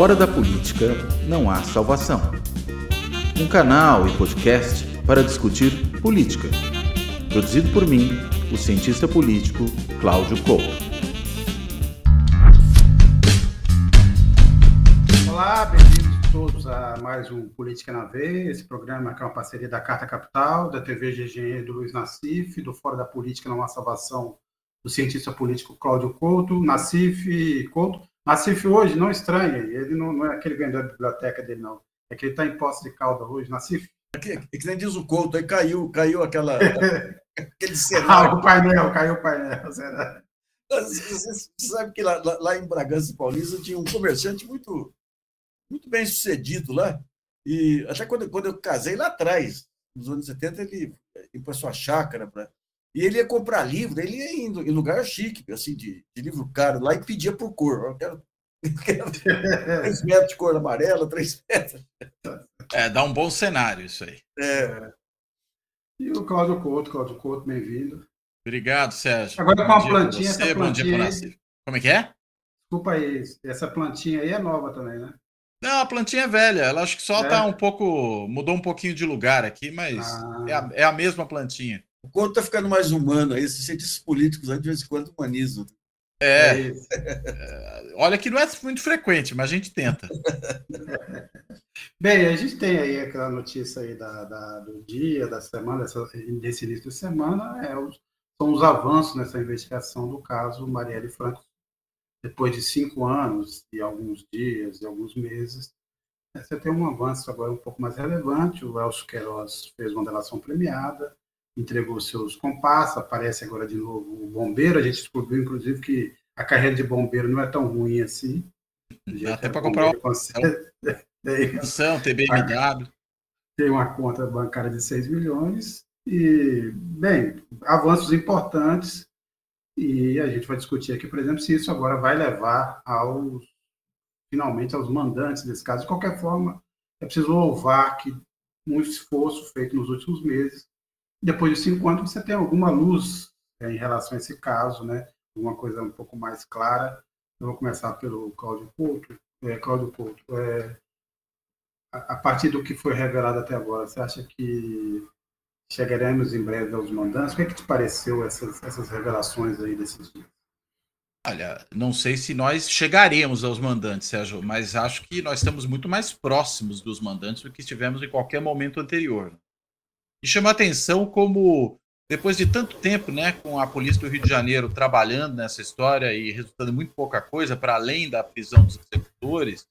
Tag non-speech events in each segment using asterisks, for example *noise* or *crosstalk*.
Fora da política não há salvação. Um canal e podcast para discutir política. Produzido por mim, o cientista político Cláudio Couto. Olá, bem-vindos todos a mais um Política na Veia. Esse programa é uma parceria da Carta Capital, da TV GGE do Luiz Nassif, do Fora da Política Não Há Salvação do cientista político Cláudio Couto. Nassif Couto Nassif hoje, não estranhe, ele não, não é aquele vendedor da biblioteca dele, não. É que ele está em posse de cauda hoje, Nassif. É que, é que nem diz o Couto, aí caiu, caiu aquela, *laughs* aquele cenário. Ah, o painel, caiu o painel. *laughs* Você, sabe que lá, lá, em Bragança Paulista tinha um comerciante muito, muito bem sucedido lá. E até quando, quando eu casei lá atrás, nos anos 70, ele ia para sua chácara para e ele ia comprar livro, ele ia indo em lugar chique, assim, de, de livro caro, lá e pedia por cor. Eu quero, *laughs* eu quero *laughs* três metros de cor amarela, três metros. É, dá um bom cenário isso aí. É. E o Cláudio Couto, Cláudio Couto, bem-vindo. Obrigado, Sérgio. Agora com a plantinha, você, essa plantinha. Bom dia aí, Como é que é? Desculpa aí, essa plantinha aí é nova também, né? Não, a plantinha é velha. Ela acho que só é. tá um pouco. mudou um pouquinho de lugar aqui, mas ah. é, a, é a mesma plantinha. O Couto está ficando mais humano aí, esses cientistas políticos aí, de vez em quando humanizam. É. é. Olha que não é muito frequente, mas a gente tenta. *laughs* Bem, a gente tem aí aquela notícia aí da, da do dia, da semana, dessa, desse início de semana, é os, são os avanços nessa investigação do caso Marielle Franco. Depois de cinco anos e alguns dias e alguns meses, você tem um avanço agora um pouco mais relevante. O Elcio Queiroz fez uma delação premiada, entregou seus compassos, aparece agora de novo o bombeiro. A gente descobriu, inclusive, que a carreira de bombeiro não é tão ruim assim. Dá até para comprar uma pensão, TBMW. *laughs* Tem uma conta bancária de 6 milhões. E, bem, avanços importantes. E a gente vai discutir aqui, por exemplo, se isso agora vai levar aos, finalmente, aos mandantes desse caso. De qualquer forma, é preciso louvar que um esforço feito nos últimos meses depois de cinco anos, você tem alguma luz é, em relação a esse caso, né? Uma coisa um pouco mais clara. Eu vou começar pelo Cláudio Couto. É, Cláudio Couto, é, a, a, partir do que foi revelado até agora, você acha que chegaremos em breve aos mandantes? O que, é que te pareceu essas, essas revelações aí desses dias? Olha, não sei se nós chegaremos aos mandantes, Sérgio, mas acho que nós estamos muito mais próximos dos mandantes do que estivemos em qualquer momento anterior. E chama atenção como, depois de tanto tempo, né, com a polícia do Rio de Janeiro trabalhando nessa história e resultando muito pouca coisa, para além da prisão dos executores,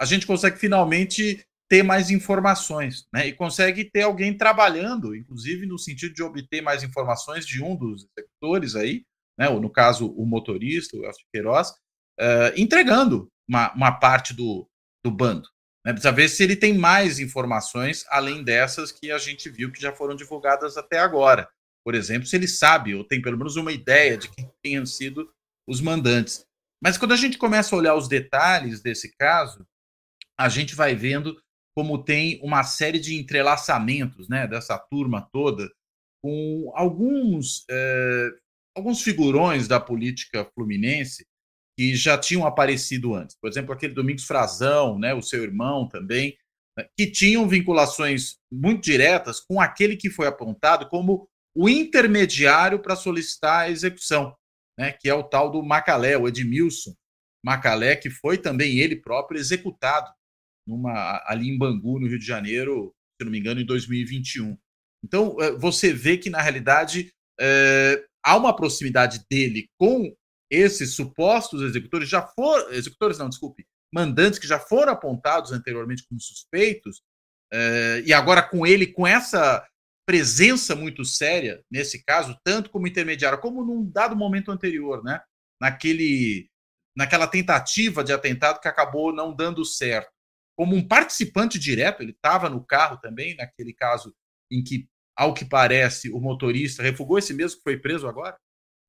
a gente consegue finalmente ter mais informações, né? E consegue ter alguém trabalhando, inclusive no sentido de obter mais informações de um dos executores aí, né? Ou no caso, o motorista, o Elcio Queiroz, uh, entregando uma, uma parte do, do bando. Né? Precisa ver se ele tem mais informações além dessas que a gente viu que já foram divulgadas até agora. Por exemplo, se ele sabe ou tem pelo menos uma ideia de quem tenham sido os mandantes. Mas quando a gente começa a olhar os detalhes desse caso, a gente vai vendo como tem uma série de entrelaçamentos né, dessa turma toda com alguns, é, alguns figurões da política fluminense que já tinham aparecido antes. Por exemplo, aquele Domingos Frazão, né, o seu irmão também, né, que tinham vinculações muito diretas com aquele que foi apontado como o intermediário para solicitar a execução, né, que é o tal do Macalé, o Edmilson Macalé, que foi também ele próprio executado numa, ali em Bangu, no Rio de Janeiro, se não me engano, em 2021. Então, eh, você vê que, na realidade, é, há uma proximidade dele com esses supostos executores já foram, executores não, desculpe, mandantes que já foram apontados anteriormente como suspeitos, eh, e agora com ele, com essa presença muito séria, nesse caso, tanto como intermediário, como num dado momento anterior, né? Naquele, naquela tentativa de atentado que acabou não dando certo. Como um participante direto, ele estava no carro também, naquele caso em que, ao que parece, o motorista refugou esse mesmo que foi preso agora,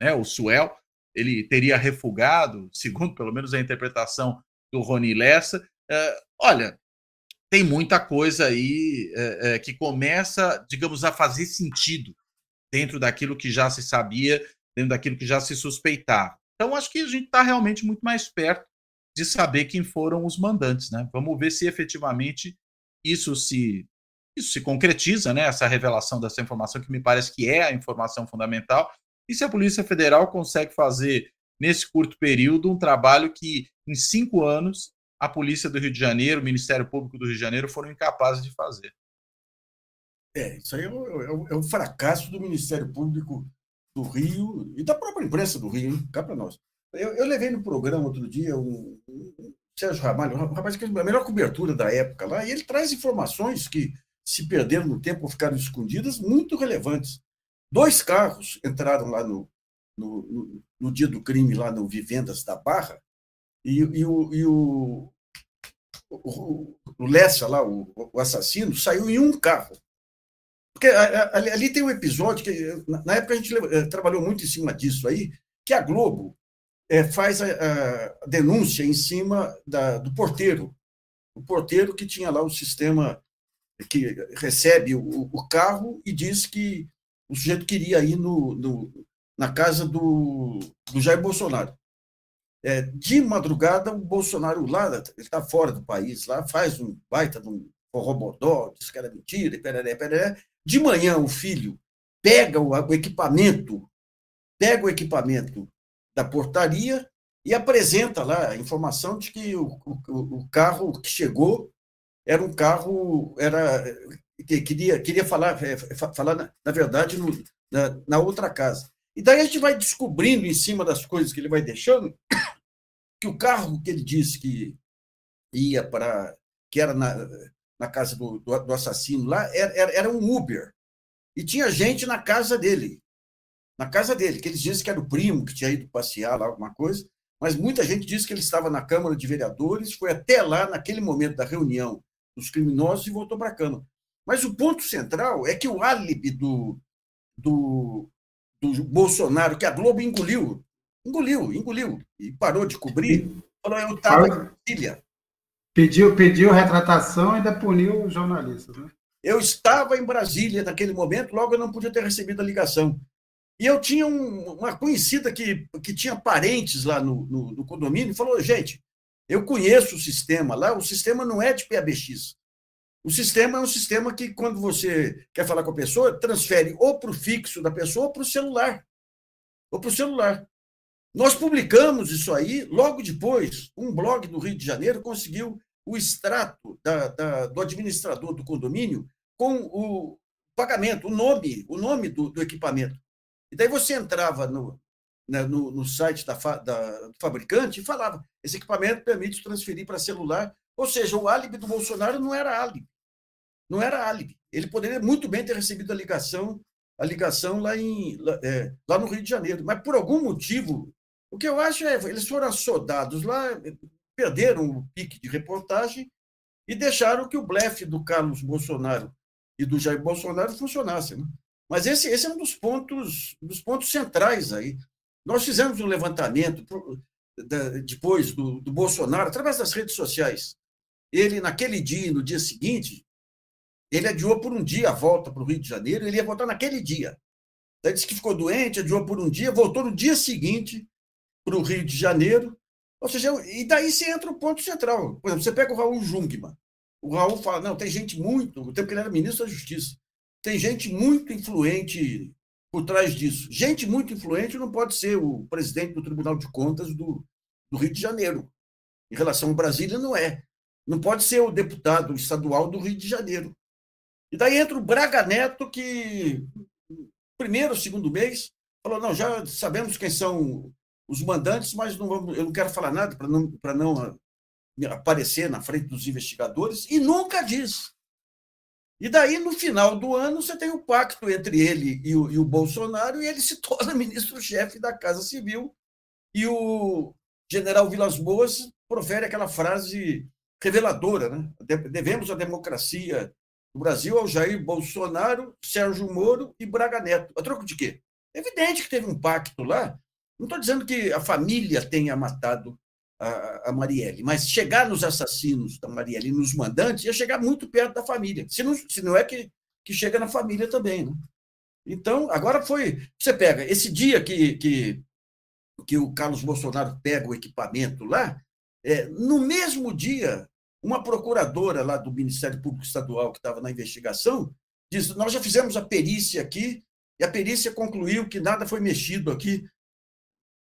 né? O Suel ele teria refugado, segundo pelo menos a interpretação do Rony Lessa. É, olha, tem muita coisa aí é, é, que começa, digamos, a fazer sentido dentro daquilo que já se sabia, dentro daquilo que já se suspeitava. Então, acho que a gente está realmente muito mais perto de saber quem foram os mandantes, né? Vamos ver se efetivamente isso se isso se concretiza, né? Essa revelação dessa informação que me parece que é a informação fundamental e se a Polícia Federal consegue fazer nesse curto período um trabalho que em cinco anos a Polícia do Rio de Janeiro, o Ministério Público do Rio de Janeiro foram incapazes de fazer. É, isso aí é o, é o, é fracasso do Ministério Público do Rio e da própria imprensa do Rio, hein? cá para nós. Eu, eu, levei no programa outro dia um, um Sérgio Ramalho, um rapaz que a melhor cobertura da época lá, e ele traz informações que se perderam no tempo ou ficaram escondidas, muito relevantes. Dois carros entraram lá no, no, no, no dia do crime, lá no Vivendas da Barra, e, e, o, e o, o, o Lessa lá, o, o assassino, saiu em um carro. Porque ali, ali, tem um episódio que, na época, a gente eh, trabalhou muito em cima disso aí, que a Globo é, faz a, a, denúncia em cima da, do porteiro. O porteiro que tinha lá o sistema que recebe o, o carro e diz que o sujeito queria ir no, no na casa do, do Jair Bolsonaro. É, de madrugada, o Bolsonaro lá, ele está fora do país, lá faz um baita de um forrobodó, diz que era mentira, pereré, pereré. De manhã, o filho pega o, o equipamento, pega o equipamento da portaria e apresenta lá a informação de que o, o, o carro que chegou era um carro, era queria, queria falar, é, falar na, na verdade, no, na, na outra casa. E daí a gente vai descobrindo, em cima das coisas que ele vai deixando, que o carro que ele disse que ia para. que era na, na casa do, do, do assassino lá, era, era um Uber. E tinha gente na casa dele. Na casa dele, que eles dizem que era o primo que tinha ido passear lá, alguma coisa, mas muita gente disse que ele estava na Câmara de Vereadores, foi até lá, naquele momento da reunião dos criminosos, e voltou para a Câmara. Mas o ponto central é que o álibi do, do, do Bolsonaro, que a Globo engoliu, engoliu, engoliu, e parou de cobrir, falou, eu estava em Brasília. Pediu, pediu retratação e ainda puniu os jornalistas. Né? Eu estava em Brasília naquele momento, logo eu não podia ter recebido a ligação. E eu tinha um, uma conhecida que, que tinha parentes lá no, no, no condomínio e falou: gente, eu conheço o sistema lá, o sistema não é de PABX. O sistema é um sistema que, quando você quer falar com a pessoa, transfere ou para o fixo da pessoa ou para o celular. Ou para o celular. Nós publicamos isso aí, logo depois, um blog do Rio de Janeiro conseguiu o extrato da, da, do administrador do condomínio com o pagamento, o nome, o nome do, do equipamento. E daí você entrava no, né, no, no, site da, da, do fabricante e falava: esse equipamento permite transferir para celular. Ou seja, o álibi do Bolsonaro não era álibi. Não era álibi. Ele poderia muito bem ter recebido a ligação, a ligação lá, em, lá, é, lá no Rio de Janeiro. Mas por algum motivo, o que eu acho é eles foram assodados lá, perderam o pique de reportagem e deixaram que o blefe do Carlos Bolsonaro e do Jair Bolsonaro funcionasse. Né? Mas esse, esse é um dos pontos, dos pontos centrais aí. Nós fizemos um levantamento depois do, do Bolsonaro, através das redes sociais. Ele, naquele dia e no dia seguinte, ele adiou por um dia a volta para o Rio de Janeiro, ele ia voltar naquele dia. Ele disse que ficou doente, adiou por um dia, voltou no dia seguinte para o Rio de Janeiro. Ou seja, e daí você entra o ponto central. Por exemplo, você pega o Raul Jungmann. O Raul fala: não, tem gente muito, o tempo que ele era ministro da Justiça, tem gente muito influente por trás disso. Gente muito influente não pode ser o presidente do Tribunal de Contas do, do Rio de Janeiro. Em relação a Brasília, não é. Não pode ser o deputado estadual do Rio de Janeiro. E daí entra o Braga Neto, que primeiro, segundo mês, falou: não, já sabemos quem são os mandantes, mas não vamos, eu não quero falar nada para não, não aparecer na frente dos investigadores, e nunca diz. E daí, no final do ano, você tem o pacto entre ele e o, e o Bolsonaro, e ele se *laughs* torna ministro-chefe da Casa Civil, e o general Vilas Boas profere aquela frase reveladora, né? Devemos a democracia do Brasil ao Jair Bolsonaro, Sérgio Moro e Braga Neto. A troco de quê? É evidente que teve um pacto lá não estou dizendo que a família tenha matado a, Marielle, mas chegar nos assassinos da Marielle e nos mandantes ia chegar muito perto da família. Se não, se não é que, que chega na família também. Né? Então, agora foi. Você pega esse dia que, que, que o Carlos Bolsonaro pega o equipamento lá, É, no mesmo dia, uma procuradora lá do Ministério Público Estadual, que estava na investigação, disse: Nós já fizemos a perícia aqui, e a perícia concluiu que nada foi mexido aqui.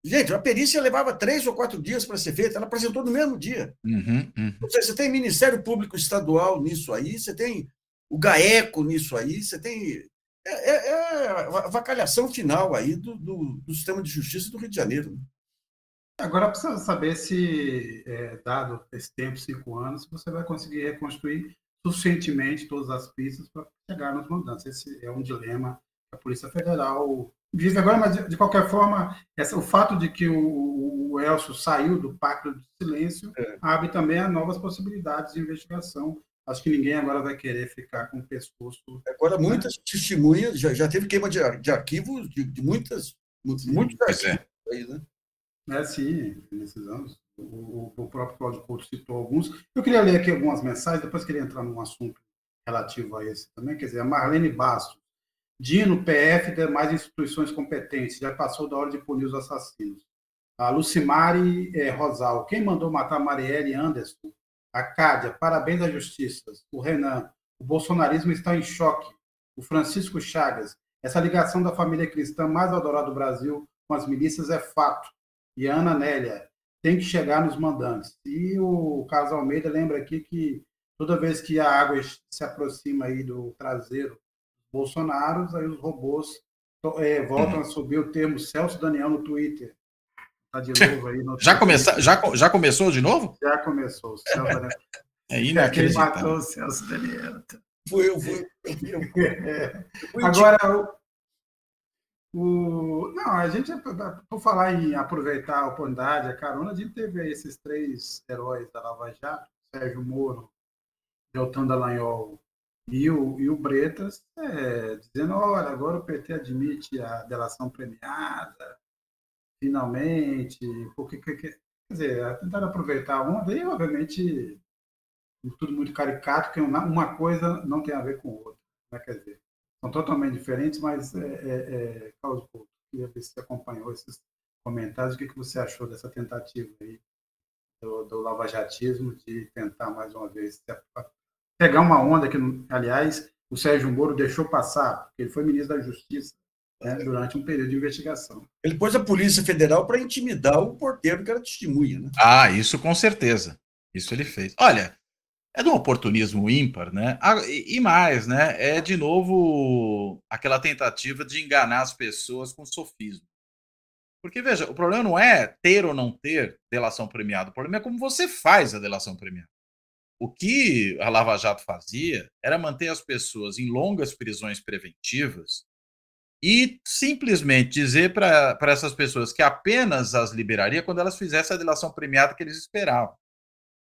Gente, a perícia levava três ou quatro dias para ser feita, ela apresentou no mesmo dia. Uhum, uhum. Você tem Ministério Público Estadual nisso aí, você tem o GAECO nisso aí, você tem. É, é, é a vacalhação final aí do, do, do, sistema de justiça do Rio de Janeiro. Agora precisa saber se, é, dado esse tempo, cinco anos, você vai conseguir reconstruir suficientemente todas as pistas para chegar nos mandantes. Esse é um dilema que a Polícia Federal vive agora, mas de, qualquer forma, essa, o fato de que o, o Elcio saiu do pacto de silêncio é. abre também a novas possibilidades de investigação. Acho que ninguém agora vai querer ficar com o pescoço. Agora, muitas né? testemunhas, já, já teve queima de, de arquivos de, de muitas, sim, muitos arquivos é. aí, né? É, sim, anos. O, o próprio Cláudio Couto citou alguns. Eu queria ler aqui algumas mensagens, depois queria entrar num assunto relativo a esse também. Quer dizer, a Marlene Bastos Dino, PF e demais instituições competentes. Já passou da hora de punir os assassinos. A Lucimari é, Rosal. Quem mandou matar Marielle Anderson? A Cádia. Parabéns à justiça. O Renan. O bolsonarismo está em choque. O Francisco Chagas. Essa ligação da família cristã mais adorada do Brasil com as milícias é fato. E a Ana Nélia. Tem que chegar nos mandantes. E o Carlos Almeida lembra aqui que toda vez que a água se aproxima aí do traseiro Bolsonaro, aí os robôs é, voltam uhum. a subir o termo Celso Daniel no Twitter. Tá de novo aí. No já, começa, já, já começou de novo? Já começou. Celso *laughs* Daniel. É inacreditável. Quem matou o Celso Daniel. Foi eu, fui. É. *laughs* Agora, o, não, a gente, por falar em aproveitar a oportunidade, a carona, a gente teve esses três heróis da Lava Jato, Sérgio Moro, Deltan Dallagnol e o, e o Bretas é, dizendo, olha, agora o PT admite a delação premiada, finalmente, porque, quer dizer, tentaram aproveitar uma vez, obviamente, tudo muito caricato, que uma coisa não tem a ver com outra, né? quer dizer, são totalmente diferentes, mas, é, é, é Carlos Couto, queria ver se você acompanhou esses comentários, o que, que você achou dessa tentativa aí do, do lavajatismo de tentar mais uma vez pegar uma onda que, aliás, o Sérgio Moro deixou passar, porque ele foi ministro da Justiça né, durante um período de investigação. Ele pôs a Polícia Federal para intimidar o porteiro que era testemunha. Né? Ah, isso com certeza. Isso ele fez. Olha, é de um oportunismo ímpar, né? Ah, e mais, né? É de novo aquela tentativa de enganar as pessoas com sofismo. Porque, veja, o problema não é ter ou não ter delação premiada, o problema é como você faz a delação premiada. O que a Lava Jato fazia era manter as pessoas em longas prisões preventivas e simplesmente dizer para essas pessoas que apenas as liberaria quando elas fizessem a delação premiada que eles esperavam.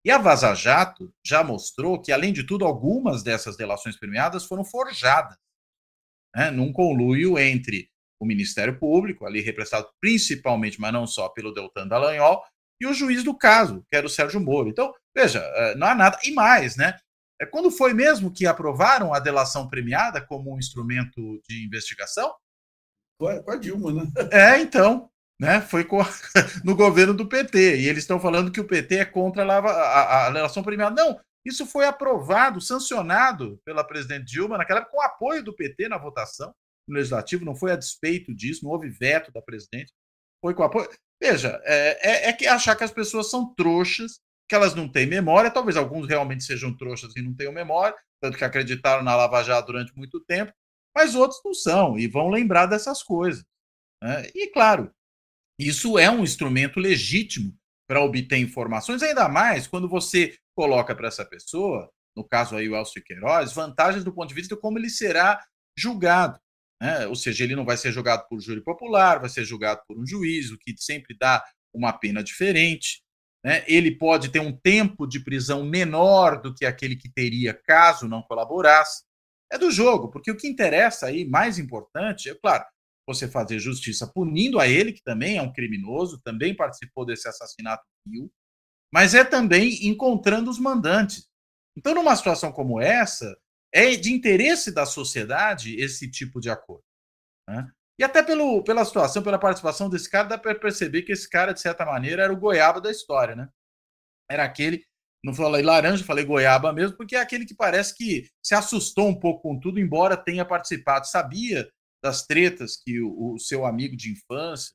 E a Vaza Jato já mostrou que, além de tudo, algumas dessas delações premiadas foram forjadas né, num conluio entre o Ministério Público, ali representado principalmente, mas não só pelo Deltan Dallagnol, e o juiz do caso, que era o Sérgio Moro. Então, veja, é, não há nada. E mais, né? É quando foi mesmo que aprovaram a delação premiada como um instrumento de investigação? Com a, Dilma, né? É, então. Né, foi a, *laughs* no governo do PT. E eles estão falando que o PT é contra a, a, a delação premiada. Não, isso foi aprovado, sancionado pela presidente Dilma naquela época, com apoio do PT na votação no legislativo, não foi a despeito disso, não houve veto da presidente, foi com apoio. Veja, é, é, é que achar que as pessoas são trouxas, que elas não têm memória, talvez alguns realmente sejam trouxas e não tenham memória, tanto que acreditaram na Lava Jato durante muito tempo, mas outros não são e vão lembrar dessas coisas. Né? E, claro, isso é um instrumento legítimo para obter informações, ainda mais quando você coloca para essa pessoa, no caso aí o Elcio Queiroz, vantagens do ponto de vista de como ele será julgado. Né? Ou seja, ele não vai ser julgado por júri popular, vai ser julgado por um juiz, o que sempre dá uma pena diferente. Né? Ele pode ter um tempo de prisão menor do que aquele que teria caso não colaborasse. É do jogo, porque o que interessa aí, mais importante, é claro, você fazer justiça punindo a ele, que também é um criminoso, também participou desse assassinato mas é também encontrando os mandantes. Então, numa situação como essa, é de interesse da sociedade esse tipo de acordo. Né? E até pelo, pela situação, pela participação desse cara, dá para perceber que esse cara, de certa maneira, era o goiaba da história, né? era aquele, não falei laranja, falei goiaba mesmo, porque é aquele que parece que se assustou um pouco com tudo, embora tenha participado, sabia das tretas que o, o seu amigo de infância,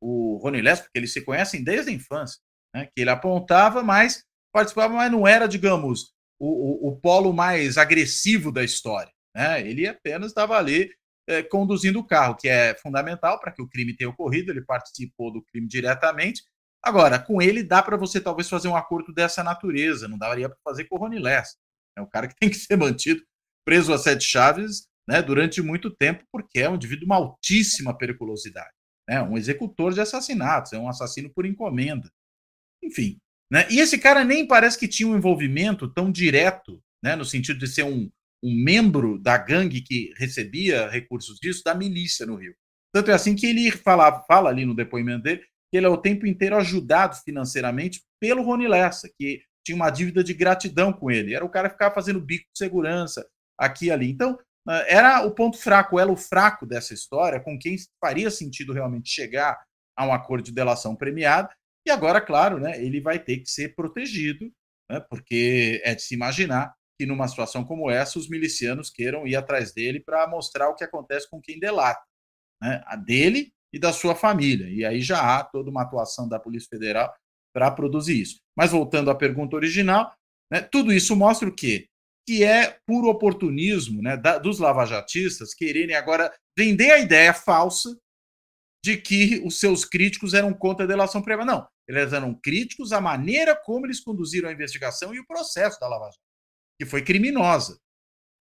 o Rony Less, porque eles se conhecem desde a infância, né, que ele apontava, mas participava, mas não era, digamos, o, o, o polo mais agressivo da história. Né? Ele apenas estava ali é, conduzindo o carro, que é fundamental para que o crime tenha ocorrido, ele participou do crime diretamente. Agora, com ele dá para você talvez fazer um acordo dessa natureza, não daria para fazer com o Rony Less. É um cara que tem que ser mantido preso a sete chaves né, durante muito tempo, porque é um indivíduo de uma altíssima periculosidade. Né, um executor de assassinatos, é um assassino por encomenda. Enfim. Né, e esse cara nem parece que tinha um envolvimento tão direto, né, no sentido de ser um, um membro da gangue que recebia recursos disso, da milícia no Rio. Tanto é assim que ele fala, fala ali no depoimento dele que ele é o tempo inteiro ajudado financeiramente pelo Rony Lessa, que tinha uma dívida de gratidão com ele. Era o cara que ficava fazendo bico de segurança aqui e ali. Então, era o ponto fraco, o elo fraco dessa história, com quem faria sentido realmente chegar a um acordo de delação premiada. E agora, claro, né, ele vai ter que ser protegido, né, porque é de se imaginar que numa situação como essa os milicianos queiram ir atrás dele para mostrar o que acontece com quem delata, né? a dele e da sua família. E aí já há toda uma atuação da Polícia Federal para produzir isso. Mas voltando à pergunta original, né, tudo isso mostra o quê? Que é puro oportunismo né, da, dos lavajatistas quererem agora vender a ideia falsa de que os seus críticos eram contra a delação prévia. Não, eles eram críticos à maneira como eles conduziram a investigação e o processo da Lava Jato que foi criminosa,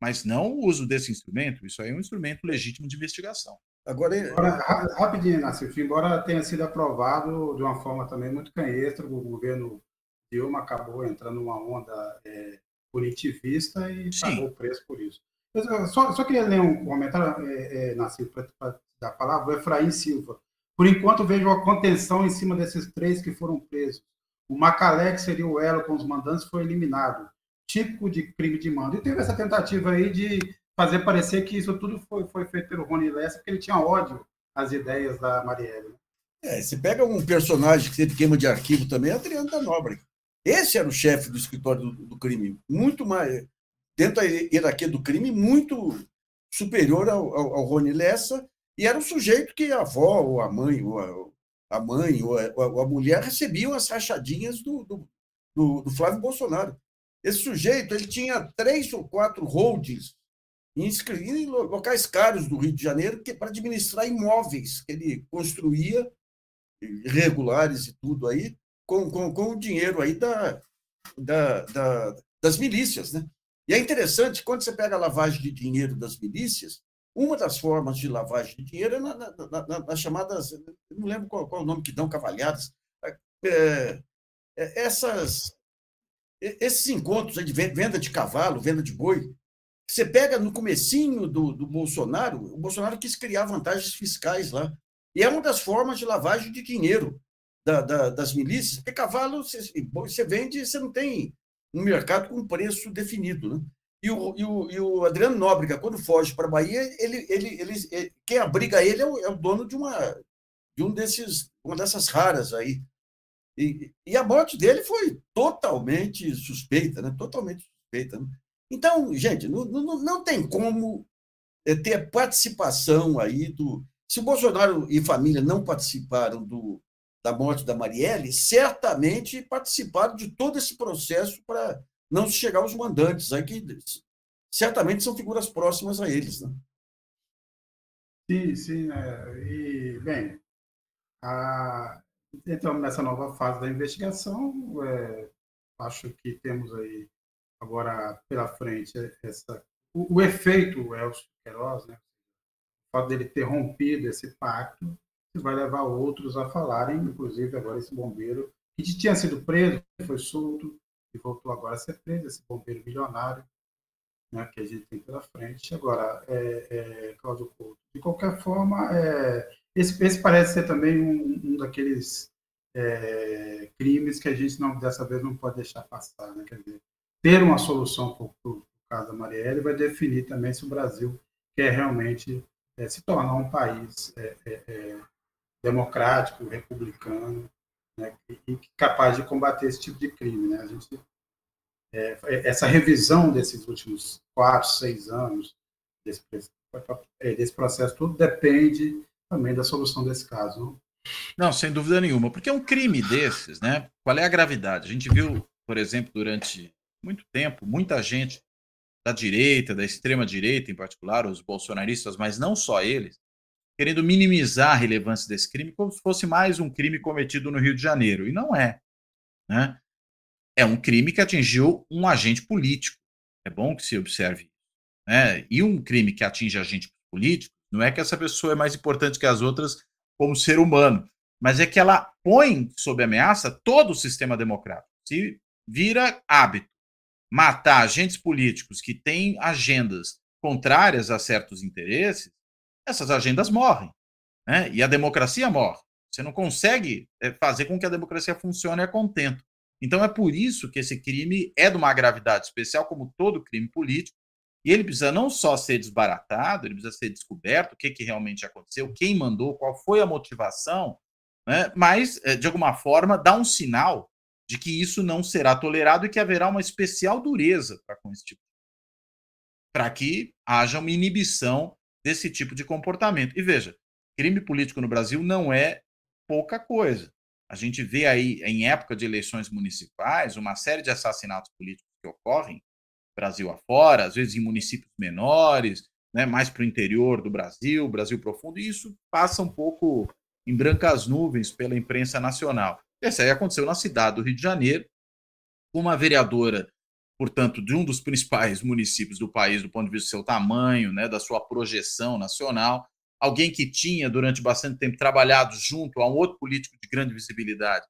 mas não o uso desse instrumento. Isso aí é um instrumento legítimo de investigação. Agora, Agora rapidinho, Nassif, embora tenha sido aprovado de uma forma também muito canhestra, o governo Dilma acabou entrando numa onda é, punitivista e Sim. pagou o preço por isso. Eu só, só queria ler um comentário, é, é, Nassif, para dar a palavra, o Efraim Silva. Por enquanto, vejo a contenção em cima desses três que foram presos. O Macalé, que seria o elo com os mandantes, foi eliminado típico de crime de mando. E teve essa tentativa aí de fazer parecer que isso tudo foi, foi feito pelo Rony Lessa, porque ele tinha ódio às ideias da Marielle. É, você pega um personagem que teve queima de arquivo também, Adriano da Nóbrega. Esse era o chefe do escritório do, do, crime, muito mais, dentro da hierarquia do crime, muito superior ao, ao, ao Rony Lessa, e era o sujeito que a avó, ou a mãe, ou a, a mãe, ou a, ou a, mulher recebiam as rachadinhas do, do, do, do Flávio Bolsonaro. Esse sujeito ele tinha três ou quatro holdings em, em locais caros do Rio de Janeiro que para administrar imóveis que ele construía irregulares e tudo aí com, com, com o dinheiro aí da, da, da, das milícias, né? E é interessante quando você pega a lavagem de dinheiro das milícias, uma das formas de lavagem de dinheiro é na, na, na, nas chamadas, não lembro qual, qual, é o nome que dão, cavalhadas, é, é, essas esses encontros de venda de cavalo, venda de boi, você pega no comecinho do, do Bolsonaro, o Bolsonaro quis criar vantagens fiscais lá. E é uma das formas de lavagem de dinheiro da, da, das milícias, porque cavalo você, você vende você não tem um mercado com preço definido. Né? E, o, e, o, e o Adriano Nóbrega, quando foge para a Bahia, ele, ele, ele, ele, quem abriga ele é o, é o dono de uma, de um desses, uma dessas raras aí, e, e a morte dele foi totalmente suspeita, né? totalmente suspeita. Né? Então, gente, não, não, não tem como é, ter participação aí do. Se o Bolsonaro e família não participaram do, da morte da Marielle, certamente participaram de todo esse processo para não chegar aos mandantes, aí que certamente são figuras próximas a eles. Né? Sim, sim. É, e, bem, a, entramos nessa nova fase da investigação. É, acho que temos aí agora pela frente essa, o, o efeito Elcio Queiroz, né? o fato dele ter rompido esse pacto, vai levar outros a falarem, inclusive agora esse bombeiro, que tinha sido preso, foi solto e voltou agora a ser preso, esse bombeiro milionário, né, que a gente tem pela frente. Agora, é, é, Cláudio Couto, de qualquer forma, é, esse, esse parece ser também um, um daqueles é, crimes que a gente não dessa vez não pode deixar passar, né? Quer dizer, ter uma solução para o caso da Marielle vai definir também se o Brasil quer realmente é, se tornar um país é, é, é democrático, republicano né, e capaz de combater esse tipo de crime. Né? A gente, é, essa revisão desses últimos quatro, seis anos, desse, é, desse processo, tudo depende também da solução desse caso. Não? não, sem dúvida nenhuma, porque é um crime desses, né? Qual é a gravidade? A gente viu, por exemplo, durante muito tempo, muita gente da direita, da extrema direita em particular, os bolsonaristas, mas não só eles, querendo minimizar a relevância desse crime como se fosse mais um crime cometido no Rio de Janeiro. E não é. Né? É um crime que atingiu um agente político. É bom que se observe. Né? E um crime que atinge agente político, não é que essa pessoa é mais importante que as outras como ser humano, mas é que ela põe sob ameaça todo o sistema democrático. Se vira hábito matar agentes políticos que têm agendas contrárias a certos interesses, essas agendas morrem. Né? E a democracia morre. Você não consegue eh, fazer com que a democracia funcione a contento. Então é por isso que esse crime é de uma gravidade especial, como todo crime político, e ele precisa não só ser desbaratado, ele precisa ser descoberto o que, que realmente aconteceu, quem mandou, qual foi a motivação, né? mas, eh, de alguma forma, dá um sinal de que isso não será tolerado e que haverá uma especial dureza para com esse tipo para que haja uma inibição desse tipo de comportamento. E veja, crime político no Brasil não é pouca coisa. A gente vê aí, em época de eleições municipais, uma série de assassinatos políticos que ocorrem Brasil afora, às vezes em municípios menores, né, mais para o interior do Brasil, Brasil profundo, e isso passa um pouco em brancas nuvens pela imprensa nacional. Esse aí aconteceu na cidade do Rio de Janeiro, com uma vereadora, portanto, de um dos principais municípios do país, do ponto de vista do seu tamanho, né, da sua projeção nacional, alguém que tinha, durante bastante tempo, trabalhado junto a um outro político de grande visibilidade,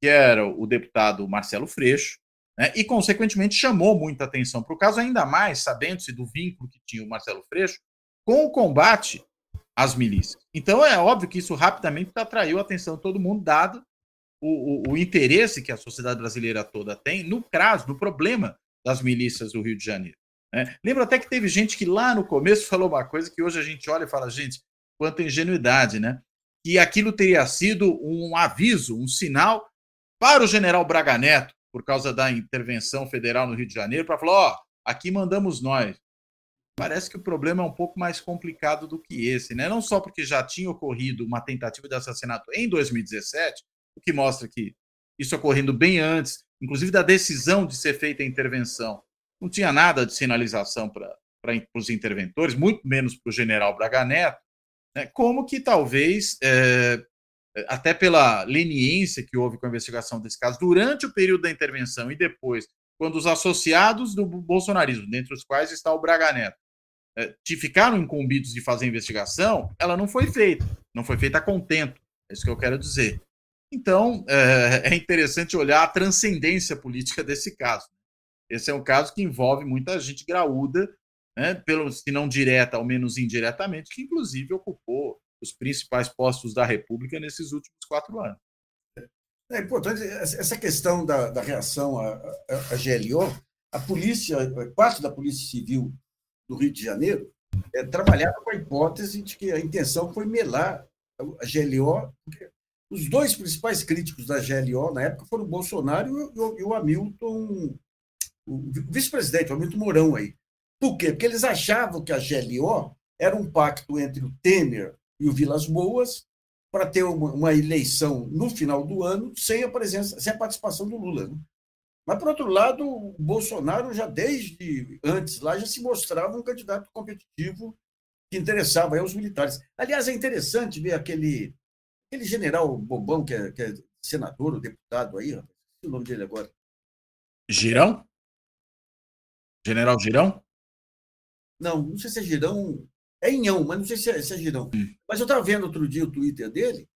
que era o deputado Marcelo Freixo, né, e, consequentemente, chamou muita atenção para o caso, ainda mais sabendo-se do vínculo que tinha o Marcelo Freixo com o combate às milícias. Então, é óbvio que isso rapidamente atraiu a atenção de todo mundo, dado o, o, o, interesse que a sociedade brasileira toda tem no caso, no problema das milícias do Rio de Janeiro. Né? Lembro até que teve gente que lá no começo falou uma coisa que hoje a gente olha e fala, gente, quanta ingenuidade, né? Que aquilo teria sido um aviso, um sinal para o general Braga Neto, por causa da intervenção federal no Rio de Janeiro, para falar: ó, oh, aqui mandamos nós. Parece que o problema é um pouco mais complicado do que esse, né? Não só porque já tinha ocorrido uma tentativa de assassinato em 2017, o que mostra que isso ocorrendo bem antes, inclusive da decisão de ser feita a intervenção. Não tinha nada de sinalização para os interventores, muito menos para o general Braga Neto, né? como que talvez, é, até pela leniência que houve com a investigação desse caso, durante o período da intervenção e depois, quando os associados do bolsonarismo, dentre os quais está o Braga Neto, é, ficaram incumbidos de fazer a investigação, ela não foi feita, não foi feita a contento, é isso que eu quero dizer. Então, é, é interessante olhar a transcendência política desse caso. Esse é um caso que envolve muita gente graúda, né, pelo, se não direta, ao menos indiretamente, que inclusive ocupou os principais postos da República nesses últimos quatro anos. É importante essa questão da, da reação à, à, GLO. A polícia, parte da Polícia Civil do Rio de Janeiro, é, trabalhava com a hipótese de que a intenção foi melar a GLO, os dois principais críticos da GLO na época foram o Bolsonaro e o, e o Hamilton, o vice-presidente, o Hamilton Mourão aí. Por quê? Porque eles achavam que a GLO era um pacto entre o Temer e o Vilas Boas para ter uma, uma, eleição no final do ano sem a presença, sem a participação do Lula. Né? Mas, por outro lado, o Bolsonaro já desde antes lá já se mostrava um candidato competitivo que interessava aos militares. Aliás, é interessante ver aquele Aquele general bobão que é, que é senador ou deputado aí, rapaz, o nome dele agora. Girão? General Girão? Não, não sei se é Girão. É Inhão, mas não sei se é, se é Girão. Hum. Mas eu estava vendo outro dia o Twitter dele.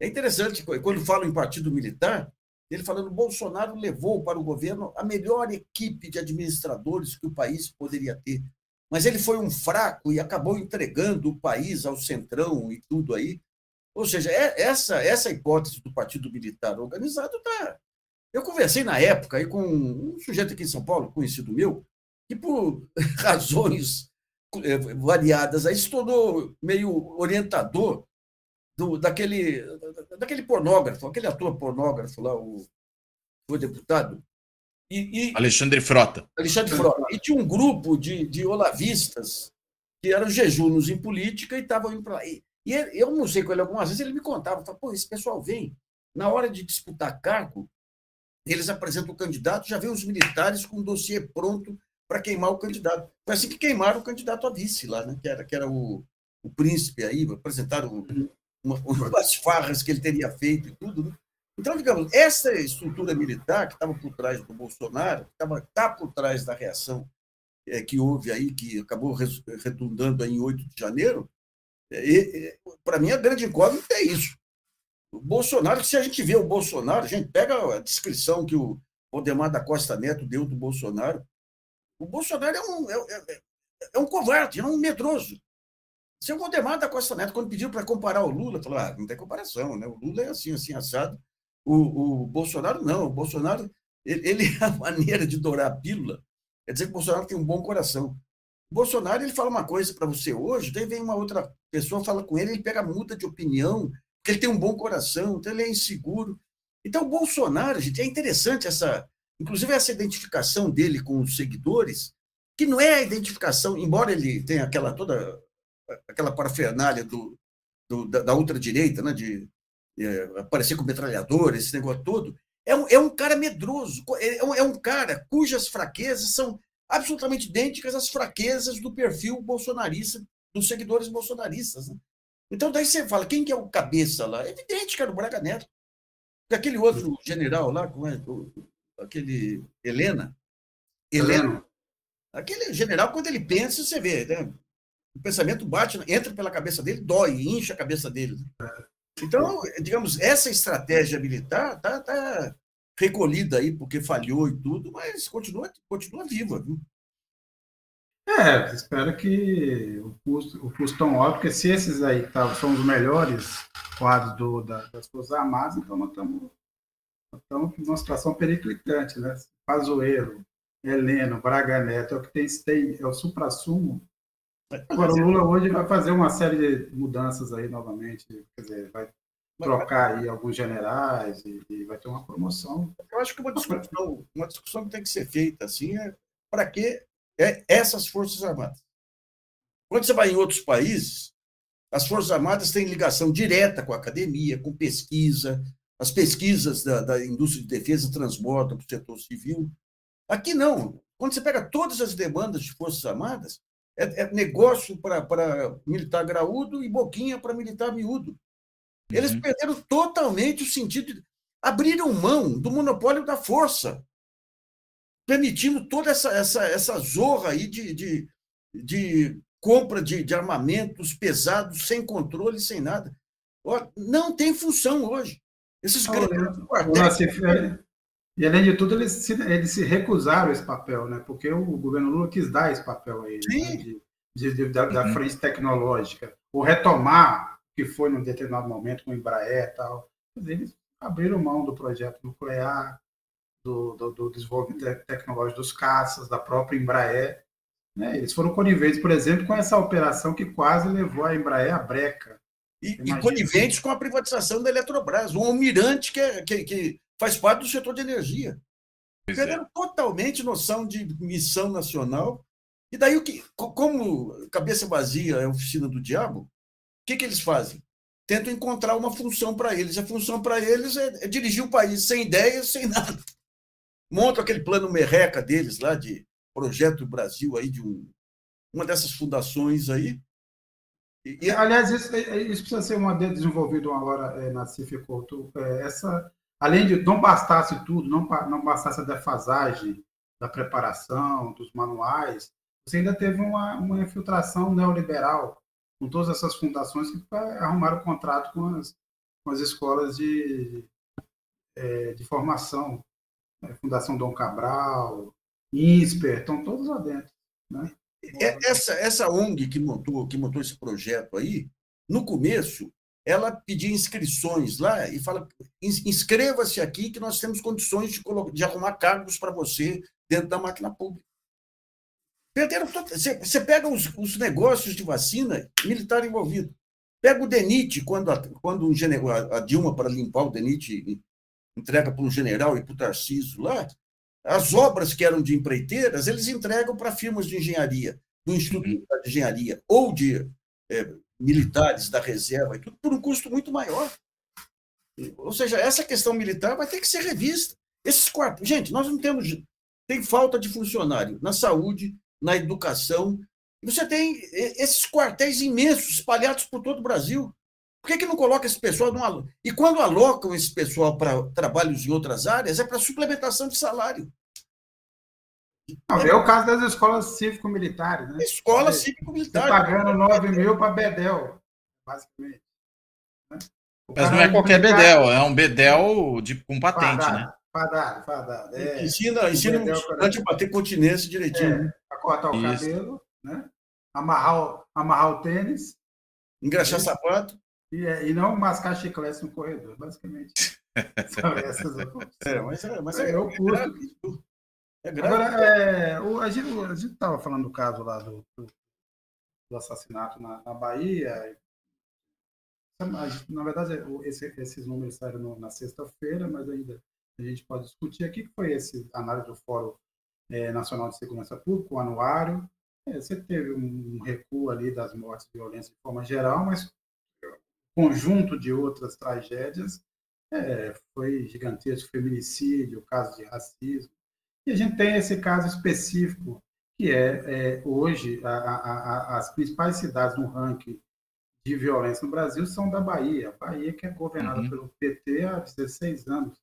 É interessante, quando falam em partido militar, ele falando Bolsonaro levou para o governo a melhor equipe de administradores que o país poderia ter. Mas ele foi um fraco e acabou entregando o país ao centrão e tudo aí. Ou seja, é, essa, essa hipótese do Partido Militar Organizado está. Eu conversei na época aí com um sujeito aqui em São Paulo, conhecido meu, que por *laughs* razões eh, variadas aí se tornou meio orientador do, daquele, daquele pornógrafo, aquele ator pornógrafo lá, o, foi deputado. E, e, Alexandre Frota. Alexandre Frota. E tinha um grupo de, de olavistas que eram jejunos em política e estavam indo para lá. E, e eu não sei qual algumas vezes ele me contava, falava, pô, esse pessoal vem, na hora de disputar cargo, eles apresentam o candidato, já vem os militares com o dossiê pronto para queimar o candidato. Foi assim que queimaram o candidato a vice lá, né? que, era, que era o, o príncipe aí, apresentaram uma, umas farras que ele teria feito e tudo. Né? Então, digamos, essa estrutura militar que estava por trás do Bolsonaro, estava tá por trás da reação é, que houve aí, que acabou redundando em 8 de janeiro, para mim a grande incógnita é isso. O Bolsonaro, se a gente vê o Bolsonaro, a gente pega a descrição que o Odemar da Costa Neto deu do Bolsonaro, o Bolsonaro é um, é, é, é um covarde, é um medroso. Se o Valdemar da Costa Neto, quando pediu para comparar o Lula, falou: ah, não tem comparação, né? O Lula é assim, assim, assado. O, o Bolsonaro não. O Bolsonaro, ele, ele *laughs* a maneira de dourar a pílula é dizer que o Bolsonaro tem um bom coração. Bolsonaro, ele fala uma coisa para você hoje, daí vem uma outra pessoa, fala com ele, ele pega muda de opinião, porque ele tem um bom coração, então ele é inseguro. Então, o Bolsonaro, gente, é interessante essa, inclusive essa identificação dele com os seguidores, que não é a identificação, embora ele tenha aquela toda aquela parafernália do, do da, da ultradireita, né, de é, aparecer com metralhador, esse negócio todo, é um, é um cara medroso, é um, é um cara cujas fraquezas são absolutamente idênticas às fraquezas do perfil bolsonarista, dos seguidores bolsonaristas. Né? Então, daí você fala, quem que é o cabeça lá? É evidente que era o Braga Neto. Aquele outro general lá, como é, aquele Helena. Helena. Aquele general, quando ele pensa, você vê, né? o pensamento bate, entra pela cabeça dele, dói, incha a cabeça dele. Então, digamos, essa estratégia militar está tá recolhida aí porque falhou e tudo, mas continua, continua viva. Viu? É, espero que o custo, o custo tão alto, porque se esses aí tá, são os melhores quadros do, da, das Forças Armadas, então nós estamos, numa situação periclitante, né? Pazuello, Heleno, Braga Neto, é o que tem, tem é o supra-sumo Agora, o Lula hoje vai fazer uma série de mudanças aí novamente, quer dizer, vai trocar aí alguns generais e, e vai ter uma promoção. Eu acho que uma discussão, uma discussão que tem que ser feita assim é para que é essas Forças Armadas. Quando você vai em outros países, as Forças Armadas têm ligação direta com a academia, com pesquisa, as pesquisas da, da indústria de defesa transbordam para o setor civil. Aqui não. Quando você pega todas as demandas de Forças Armadas, é, é negócio para militar graúdo e boquinha para militar miúdo. Eles uhum. perderam totalmente o sentido. De, abriram mão do monopólio da força, permitindo toda essa, essa, essa zorra aí de, de, de compra de, de armamentos pesados, sem controle, sem nada. Não tem função hoje. Esses grandes quartéis. E, além de tudo, eles se, eles se recusaram esse papel, né? porque o governo Lula quis dar esse papel a eles, né? de, de, de, da, da, uhum. frente tecnológica, ou retomar que foi num determinado momento com o Embraer e tal. Eles abriram mão do projeto nuclear, do, do, do desenvolvimento tecnológico dos caças, da própria Embraer. Né? Eles foram coniventes, por exemplo, com essa operação que quase levou a Embraer à breca. E, e coniventes com a privatização da Eletrobras, um almirante que, é, que, que faz parte do setor de energia. Perderam é. totalmente noção de missão nacional. E daí, o que, como cabeça vazia é a oficina do diabo, que, que eles fazem? Tentam encontrar uma função para eles. A função para eles é, é, dirigir o país sem ideias, sem nada. Montam aquele plano merreca deles lá, de projeto Brasil, aí, de um, uma dessas fundações aí. E, e... Aliás, isso, isso, precisa ser uma desenvolvido agora é, na Cif. É, essa além de não bastasse tudo, não, não bastasse a defasagem da preparação, dos manuais, você ainda teve uma, uma infiltração neoliberal com todas essas fundações que arrumaram contrato com as, com as escolas de, é, de formação. Né? Fundação Dom Cabral, INSPER, estão todos lá dentro. Né? É, essa, essa ONG que montou, que montou esse projeto aí, no começo, ela pedia inscrições lá e fala: inscreva-se aqui que nós temos condições de, de arrumar cargos para você dentro da máquina pública. Perderam todo... você, você pega os, os negócios de vacina, militar envolvido. Pega o DENIT, quando a, quando um general, a Dilma, para limpar o DENIT, entrega para um general e para o Tarcísio lá, as obras que eram de empreiteiras, eles entregam para firmas de engenharia, do Instituto uhum. de Engenharia, ou de é, militares da reserva, e tudo por um custo muito maior. Ou seja, essa questão militar vai ter que ser revista. Esses quartos, gente, nós não temos. Tem falta de funcionário na saúde, na educação. Você tem esses quartéis imensos espalhados por todo o Brasil. Por que, que não coloca esse pessoal numa... E quando alocam esse pessoal para trabalhos em outras áreas, é para suplementação de salário. Não, é o caso das escolas cívico-militares, né? Escola cívico-militar. pagando 9 mil para Bedel, basicamente. Né? Mas não é qualquer Bedel, é um Bedel de, com patente, fadado, né? Fadado, fadado. É, ensina ensina um estudante a bater continência direitinho. É, cortar o Isso. cabelo, né? amarrar, o, amarrar o tênis. Engraxar sapato. E, é, e não mascar chiclete no corredor, basicamente. *laughs* São essas é, mas é, mas é, é, eu curto. É grave. Agora, é, o, a gente estava falando do caso lá do, do, do assassinato na, na, Bahia. Na verdade, esse, esses números saíram na sexta-feira, mas ainda a gente pode discutir aqui que foi esse análise do Fórum é, Nacional de Segurança Pública, o anuário. É, você teve um recuo ali das mortes e violência de forma geral, mas conjunto de outras tragédias é, foi gigantesco, feminicídio, caso de racismo, e a gente tem esse caso específico, que é, é hoje a, a, a, as principais cidades no ranking de violência no Brasil são da Bahia. Bahia que é governada uhum. pelo PT há 16 anos.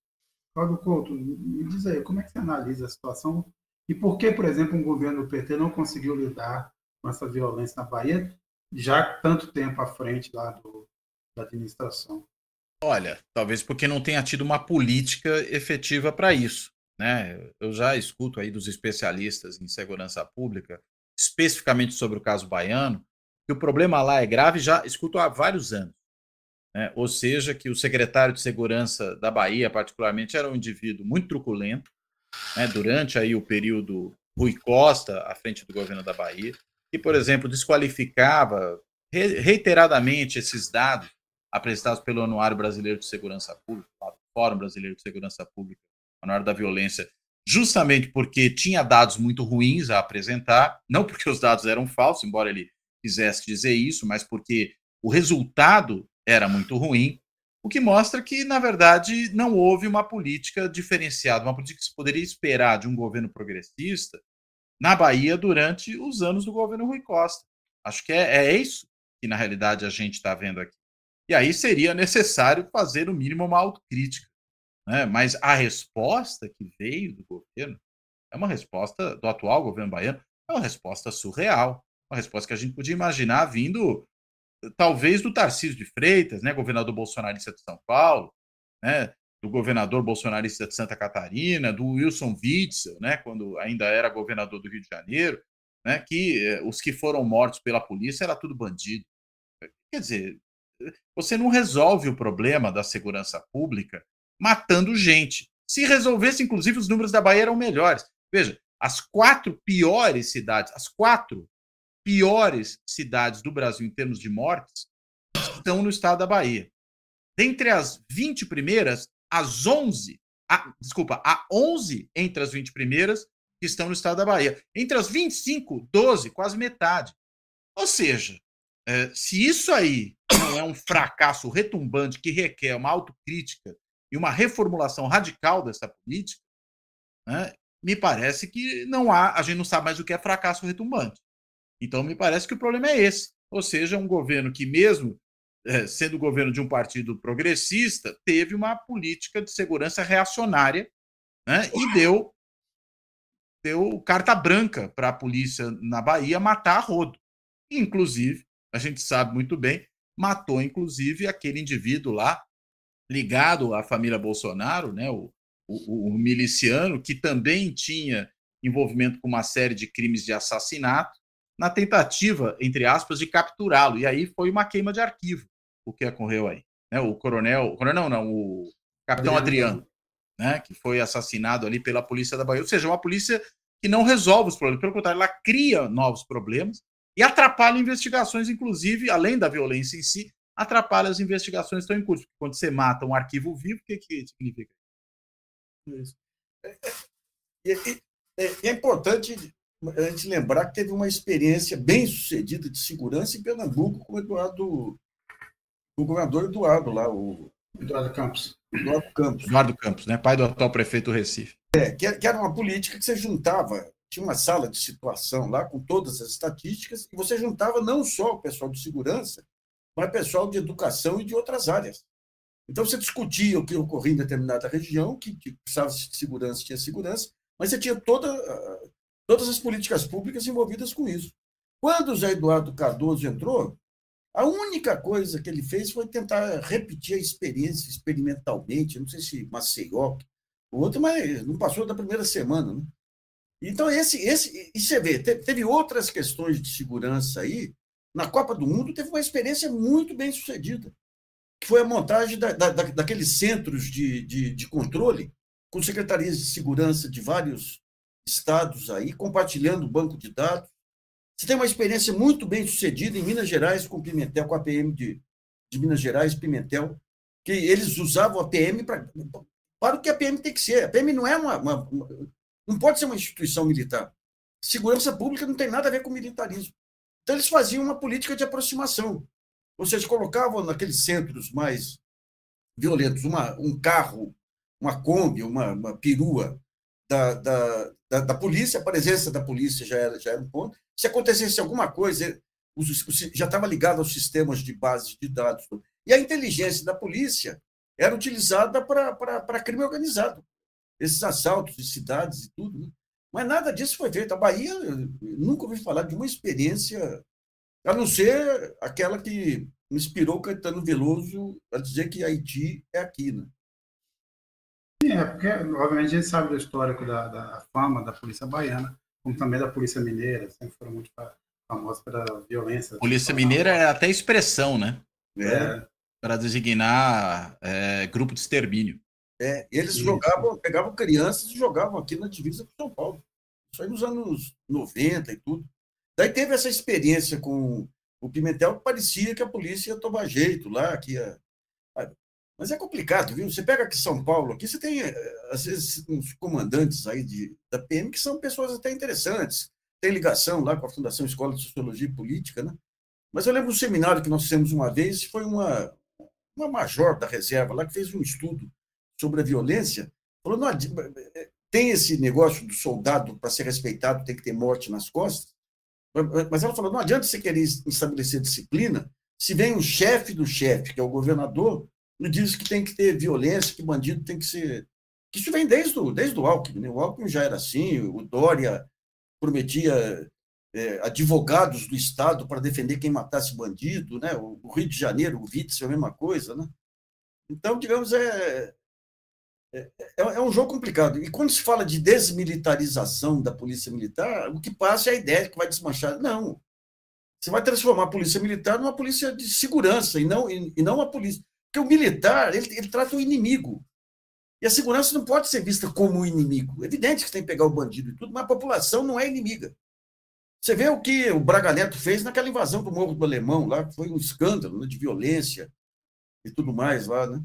Cláudio Couto, me diz aí, como é que você analisa a situação e por que, por exemplo, um governo do PT não conseguiu lidar com essa violência na Bahia já tanto tempo à frente lá do, da administração? Olha, talvez porque não tenha tido uma política efetiva para isso. Né? Eu já escuto aí dos especialistas em segurança pública, especificamente sobre o caso baiano, que o problema lá é grave, já escuto há vários anos. Né? Ou seja, que o secretário de segurança da Bahia, particularmente, era um indivíduo muito truculento, né? durante aí o período Rui Costa, à frente do governo da Bahia, que, por exemplo, desqualificava reiteradamente esses dados apresentados pelo Anuário Brasileiro de Segurança Pública, Fórum Brasileiro de Segurança Pública, Anuário da Violência, justamente porque tinha dados muito ruins a apresentar, não porque os dados eram falsos, embora ele quisesse dizer isso, mas porque o resultado era muito ruim, o que mostra que, na verdade, não houve uma política diferenciada, uma política que se poderia esperar de um governo progressista na Bahia durante os anos do governo Rui Costa. Acho que é, é isso que, na realidade, a gente está vendo aqui. E aí seria necessário fazer, no mínimo, uma autocrítica. Né? Mas a resposta que veio do governo é uma resposta do atual governo baiano, é uma resposta surreal, uma resposta que a gente podia imaginar vindo talvez do Tarcísio de Freitas, né, governador bolsonarista de São Paulo, né, do governador bolsonarista de Santa Catarina, do Wilson Witzel, né, quando ainda era governador do Rio de Janeiro, né, que eh, os que foram mortos pela polícia era tudo bandido. Quer dizer, você não resolve o problema da segurança pública matando gente. Se resolvesse, inclusive, os números da Bahia eram melhores. Veja, as quatro piores cidades, as quatro piores cidades do Brasil em termos de mortes, estão no estado da Bahia. Dentre as 20 primeiras, as 11, a, desculpa, há 11 entre as 20 primeiras que estão no estado da Bahia. Entre as 25, 12, quase metade. Ou seja, é, se isso aí não é um fracasso retumbante que requer uma autocrítica e uma reformulação radical dessa política, né, me parece que não há, a gente não sabe mais o que é fracasso retumbante. Então, me parece que o problema é esse. Ou seja, um governo que, mesmo é, sendo governo de um partido progressista, teve uma política de segurança reacionária né, e deu, deu carta branca para a polícia na Bahia matar a rodo. Inclusive, a gente sabe muito bem, matou inclusive aquele indivíduo lá ligado à família Bolsonaro, né, o, o, o, miliciano, que também tinha envolvimento com uma série de crimes de assassinato, na tentativa, entre aspas, de capturá-lo. E aí foi uma queima de arquivo o que ocorreu aí. Né, o coronel, o coronel não, o capitão Adriano, Adriano né, que foi assassinado ali pela polícia da Bahia. Ou seja, uma polícia que não resolve os problemas, pelo contrário, ela cria novos problemas e atrapalha investigações, inclusive, além da violência em si, atrapalha as investigações que estão em curso. Quando você mata um arquivo vivo, o que, que significa? Isso. É, é, é, é importante a gente lembrar que teve uma experiência bem sucedida de segurança em Pernambuco com o Eduardo, o governador Eduardo lá, o Eduardo Campos. Eduardo Campos. Eduardo Campos, né? Pai do atual prefeito do Recife. É, que era uma política que você juntava, tinha uma sala de situação lá com todas as estatísticas, e você juntava não só o pessoal de segurança, mas o pessoal de educação e de outras áreas. Então você discutia o que ocorria em determinada região, que, que precisava de segurança, tinha segurança, mas você tinha toda, todas as políticas públicas envolvidas com isso. Quando o Zé Eduardo Cardoso entrou, a única coisa que ele fez foi tentar repetir a experiência experimentalmente, não sei se Maceió, o outro, mas não passou da primeira semana. Né? Então, esse, esse, e você vê, teve outras questões de segurança aí. Na Copa do Mundo teve uma experiência muito bem sucedida, que foi a montagem da, da, daqueles centros de, de, de controle, com secretarias de segurança de vários estados aí, compartilhando banco de dados, você tem uma experiência muito bem sucedida em Minas Gerais com Pimentel, com a PM de, de Minas Gerais, Pimentel, que eles usavam a PM pra, para o que a PM tem que ser. A PM não é uma, uma, uma, não pode ser uma instituição militar. Segurança pública não tem nada a ver com militarismo. Então eles faziam uma política de aproximação, ou seja, colocavam naqueles centros mais violentos uma, um carro, uma Kombi, uma, uma perua da, da, da, da, polícia, a presença da polícia já era, já era um ponto. Se acontecesse alguma coisa, já estava ligado aos sistemas de base de dados. E a inteligência da polícia era utilizada para crime organizado. Esses assaltos de cidades e tudo. Né? Mas nada disso foi feito. A Bahia, nunca ouvi falar de uma experiência, a não ser aquela que inspirou Caetano Veloso a dizer que Haiti é aqui. Né? É, porque, obviamente, a gente sabe do histórico da, da fama da polícia baiana, como também da polícia mineira, sempre foram muito famosos pela violência. Polícia mineira é até expressão, né? É. Para designar é, grupo de extermínio. É, eles jogavam, pegavam crianças e jogavam aqui na divisa com São Paulo. Isso aí nos anos 90 e tudo. Daí teve essa experiência com o Pimentel que parecia que a polícia ia tomar jeito lá, que ia mas é complicado, viu? Você pega aqui São Paulo, aqui você tem, eh, às vezes, uns comandantes aí de, da PM que são pessoas até interessantes, tem ligação lá com a Fundação Escola de Sociologia e Política, né? Mas eu lembro um seminário que nós fizemos uma vez, foi uma, uma major da reserva lá que fez um estudo sobre a violência, falou, não, eh, tem esse negócio do soldado para ser respeitado, tem que ter morte nas costas, mas ela falou, não adianta você querer estabelecer disciplina se vem o chefe do chefe, que é o governador, não diz que tem que ter violência, que bandido tem que ser. Que isso vem desde o, desde o Alckmin. Né? O Alckmin já era assim, o Dória prometia é, advogados do Estado para defender quem matasse bandido, né? o, o Rio de Janeiro, o Witzel, é a mesma coisa. Né? Então, digamos, é, é, é, é um jogo complicado. E quando se fala de desmilitarização da polícia militar, o que passa é a ideia de que vai desmanchar. Não. Você vai transformar a polícia militar numa polícia de segurança e não, e, e não uma polícia. Porque o militar, ele, ele trata o inimigo. E a segurança não pode ser vista como um inimigo. É evidente que tem que pegar o bandido e tudo, mas a população não é inimiga. Você vê o que o Braga Neto fez naquela invasão do Morro do Alemão, lá, que foi um escândalo né, de violência e tudo mais lá, né?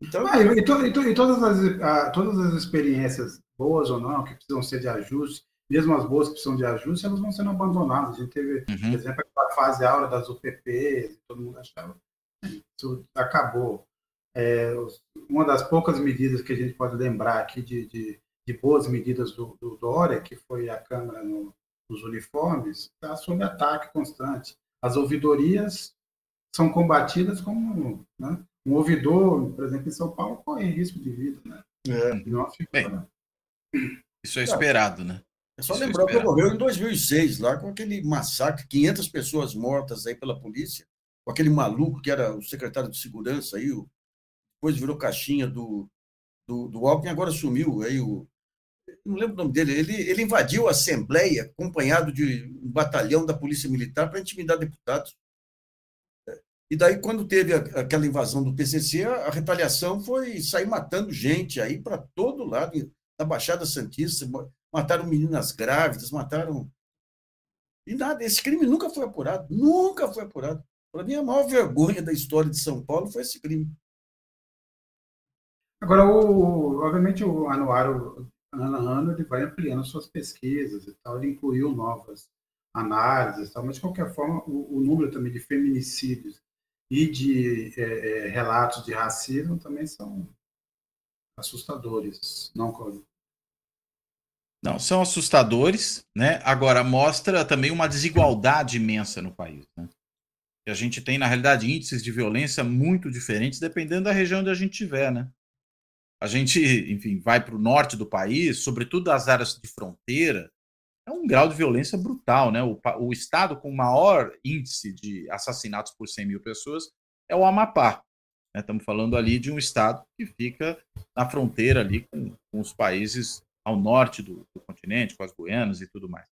Então, ah, e, e, e todas, as, a, todas as experiências, boas ou não, que precisam ser de ajuste, mesmo as boas que precisam de ajuste, elas vão sendo abandonadas. A gente teve, uhum. por exemplo, a fase aula das UPPs, todo mundo achava isso acabou. É, uma das poucas medidas que a gente pode lembrar aqui de, de, de boas medidas do, do, Dória, que foi a Câmara no, nos uniformes, está sob ataque constante. As ouvidorias são combatidas como né? um ouvidor, por exemplo, em São Paulo, corre risco de vida. Né? É. Não Bem, isso é esperado, né? É só isso é lembrar é que ocorreu em 2006, lá com aquele massacre, 500 pessoas mortas aí pela polícia com aquele maluco que era o secretário de segurança aí, o, depois virou caixinha do, do, do Alckmin, agora sumiu aí o. Não lembro o nome dele. Ele, ele invadiu a Assembleia acompanhado de um batalhão da Polícia Militar para intimidar deputados. E daí, quando teve aquela invasão do PCC, a retaliação foi sair matando gente aí para todo lado, na Baixada Santista. Mataram meninas grávidas, mataram. E nada, esse crime nunca foi apurado, nunca foi apurado. Para mim, a maior vergonha da história de São Paulo foi esse crime. Agora, o, obviamente, o anuário, ano a ano, ele vai ampliando suas pesquisas e tal, ele incluiu novas análises e tal, mas, de qualquer forma, o, o número também de feminicídios e de é, é, relatos de racismo também são assustadores, não, Cláudio? Não, são assustadores, né? Agora, mostra também uma desigualdade imensa no país, né? A gente tem, na realidade, índices de violência muito diferentes dependendo da região onde a gente estiver, né? A gente, enfim, vai para o norte do país, sobretudo das áreas de fronteira, é um grau de violência brutal, né? O, o estado com maior índice de assassinatos por 100 mil pessoas é o Amapá. Né? Estamos falando ali de um estado que fica na fronteira ali com, com os países ao norte do, do, continente, com as Guianas e tudo mais.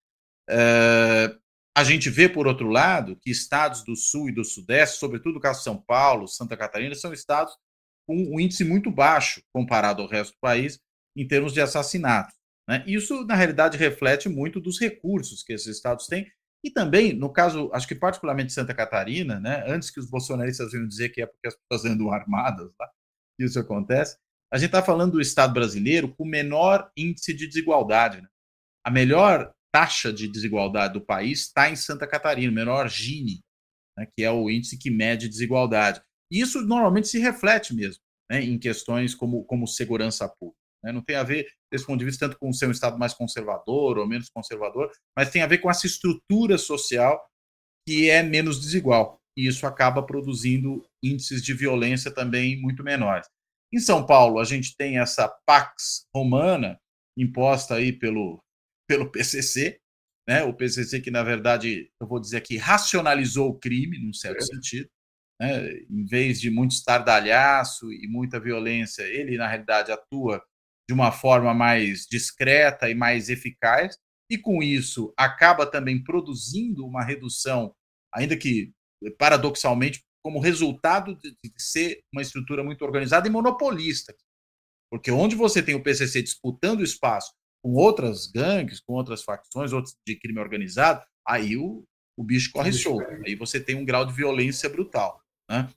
É, a gente vê, por outro lado, que estados do sul e do sudeste, sobretudo o caso de São Paulo, Santa Catarina, são estados com um índice muito baixo comparado ao resto do país em termos de assassinatos. Né? Isso, na realidade, reflete muito dos recursos que esses estados têm. E também, no caso, acho que particularmente Santa Catarina, né, antes que os bolsonaristas venham dizer que é porque as pessoas andam armadas lá, isso acontece, a gente está falando do Estado brasileiro com menor índice de desigualdade. Né? A melhor taxa de desigualdade do país está em Santa Catarina, o menor Gini, né, que é o índice que mede desigualdade. E isso normalmente se reflete mesmo né, em questões como, como segurança pública. Né? Não tem a ver, desse ponto de vista, tanto com ser um Estado mais conservador ou menos conservador, mas tem a ver com essa estrutura social que é menos desigual. E isso acaba produzindo índices de violência também muito menores. Em São Paulo, a gente tem essa Pax Romana, imposta aí pelo, pelo PCC, né? o PCC que, na verdade, eu vou dizer aqui, racionalizou o crime, num certo é. sentido. Né? Em vez de muito estardalhaço e muita violência, ele, na realidade, atua de uma forma mais discreta e mais eficaz, e com isso acaba também produzindo uma redução, ainda que paradoxalmente, como resultado de ser uma estrutura muito organizada e monopolista. Porque onde você tem o PCC disputando espaço com outras gangues, com outras facções, outros de crime organizado, aí o, o bicho corre solto. Aí você tem um grau de violência brutal. Né?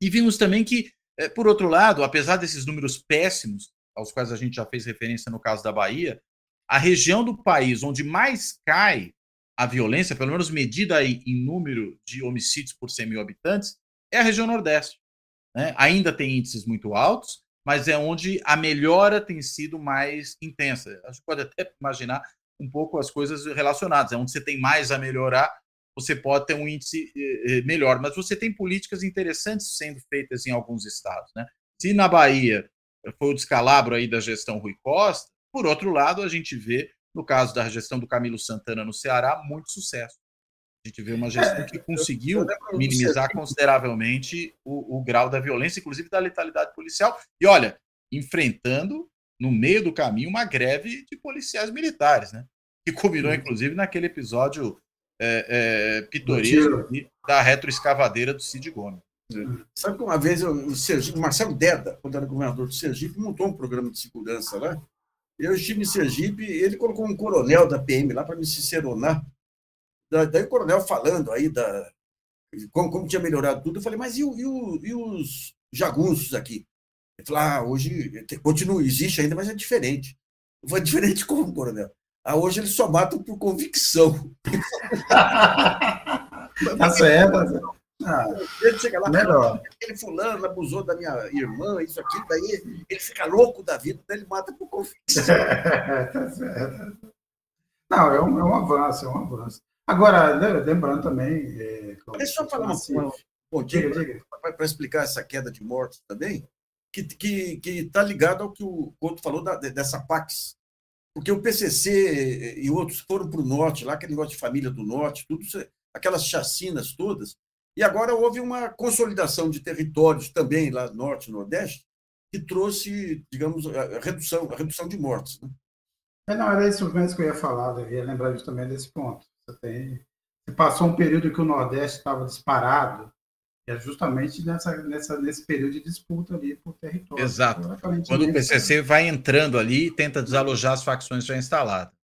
E vimos também que, eh, por outro lado, apesar desses números péssimos, aos quais a gente já fez referência no caso da Bahia, a região do país onde mais cai a violência, pelo menos medida em número de homicídios por 100 mil habitantes, é a região Nordeste. Né? Ainda tem índices muito altos, mas é onde a melhora tem sido mais intensa. A gente pode até imaginar um pouco as coisas relacionadas. É onde você tem mais a melhorar, você pode ter um índice eh, eh, melhor. Mas você tem políticas interessantes sendo feitas em alguns estados. Né? Se na Bahia foi o descalabro aí da gestão Rui Costa, por outro lado, a gente vê, no caso da gestão do Camilo Santana no Ceará, muito sucesso. A gente vê uma gestão é, que conseguiu minimizar consideravelmente o, o, grau da violência, inclusive da letalidade policial. E olha, enfrentando no meio do caminho uma greve de policiais militares, né? Que culminou, inclusive, naquele episódio é, é, pitoresco da retroescavadeira do Cid Gomes. É. Sabe que uma vez o, Sergipe, Marcelo Deda, quando era governador do Sergipe, montou um programa de segurança lá. Eu estive em Sergipe, ele colocou um coronel da PM lá para me ciceronar daí o coronel falando aí da, como, como tinha melhorado tudo, eu falei, mas e, o, e, o, e os jagunços aqui? Ele falou, ah, hoje continua, existe ainda, mas é diferente. Eu falei, diferente *laughs* como, coronel? Ah, hoje eles só matam por convicção. *laughs* tá certo. *laughs* Ah, ele chega lá, melhor. aquele fulano abusou da minha irmã, isso aqui, daí ele fica louco da vida, daí ele mata por convicção. tá certo. Não, é um, é um avanço, é um avanço. Agora, lembrando também. É, Deixa eu falar uma, pontinha para explicar essa queda de mortos também, que está que, que tá ligado ao que o Couto falou da, dessa Pax. Porque o PCC e outros foram para o norte, lá aquele negócio de família do norte, tudo aquelas chacinas todas. E agora houve uma consolidação de territórios também lá no norte e nordeste, que trouxe, digamos, a redução, a redução de mortes. Né? É, não, era isso mesmo que eu ia falar, eu ia lembrar também desse ponto. Você, passou um período que o Nordeste estava disparado, e é justamente nessa, nessa, nesse período de disputa ali por território. Exato. Quando o PCC vai entrando ali e tenta desalojar as facções já instaladas.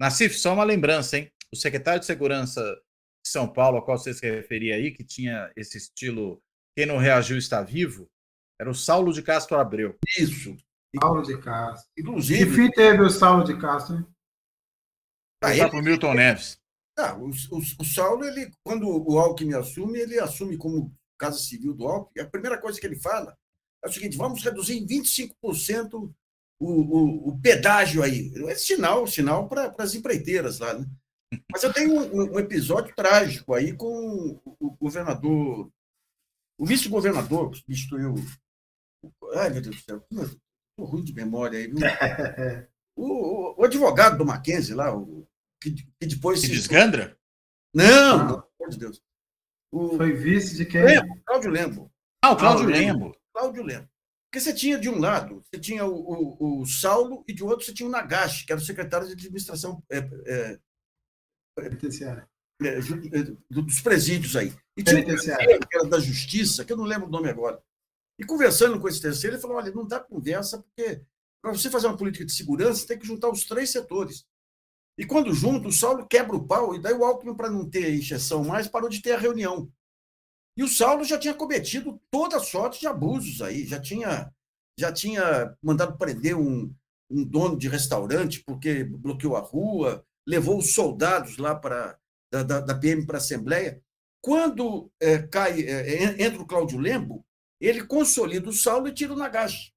Nassif, só uma lembrança, hein? O secretário de Segurança de São Paulo, a qual você se referia aí, que tinha esse estilo quem não reagiu está vivo, era o Saulo de Castro Abreu. Isso. Saulo de Castro. Inclusive. Que fim teve o Saulo de Castro? Hein? Ele... para o Milton Neves. Ah, o, o, o, Saulo, ele, quando o Alckmin assume, ele assume como Casa Civil do Alckmin. A primeira coisa que ele fala é o seguinte: vamos reduzir em 25% o, o, o pedágio aí. É sinal, sinal para as empreiteiras lá, né? Mas eu tenho um, um, episódio trágico aí com o governador, o vice-governador que substituiu. Ai, meu Deus do céu, estou ruim de memória aí, viu? *laughs* O, o, advogado do Mackenzie lá, o, que, que depois. Se desgandra? Não, pelo amor de Deus. O... Foi vice de quem? Lembo, Cláudio Lembo. Ah, o Cláudio ah, Lembo. Cláudio Lembo. Porque você tinha de um lado, você tinha o, o, o Saulo, e de outro você tinha o Nagashi, que era o secretário de administração é, é, penitenciária. É, é dos presídios aí. E tinha um terceiro, que era da justiça, que eu não lembro o nome agora. E conversando com esse terceiro, ele falou: olha, não dá conversa, porque para você fazer uma política de segurança, tem que juntar os três setores. E quando junta, o Saulo quebra o pau, e daí o Alckmin, para não ter injeção mais, parou de ter a reunião. E o Saulo já tinha cometido toda sorte de abusos aí, já tinha, já tinha mandado prender um, um dono de restaurante porque bloqueou a rua, levou os soldados lá para da, da, da PM para a Assembleia. Quando é, cai, é, entra o Cláudio Lembo, ele consolida o Saulo e tira o Nagashi.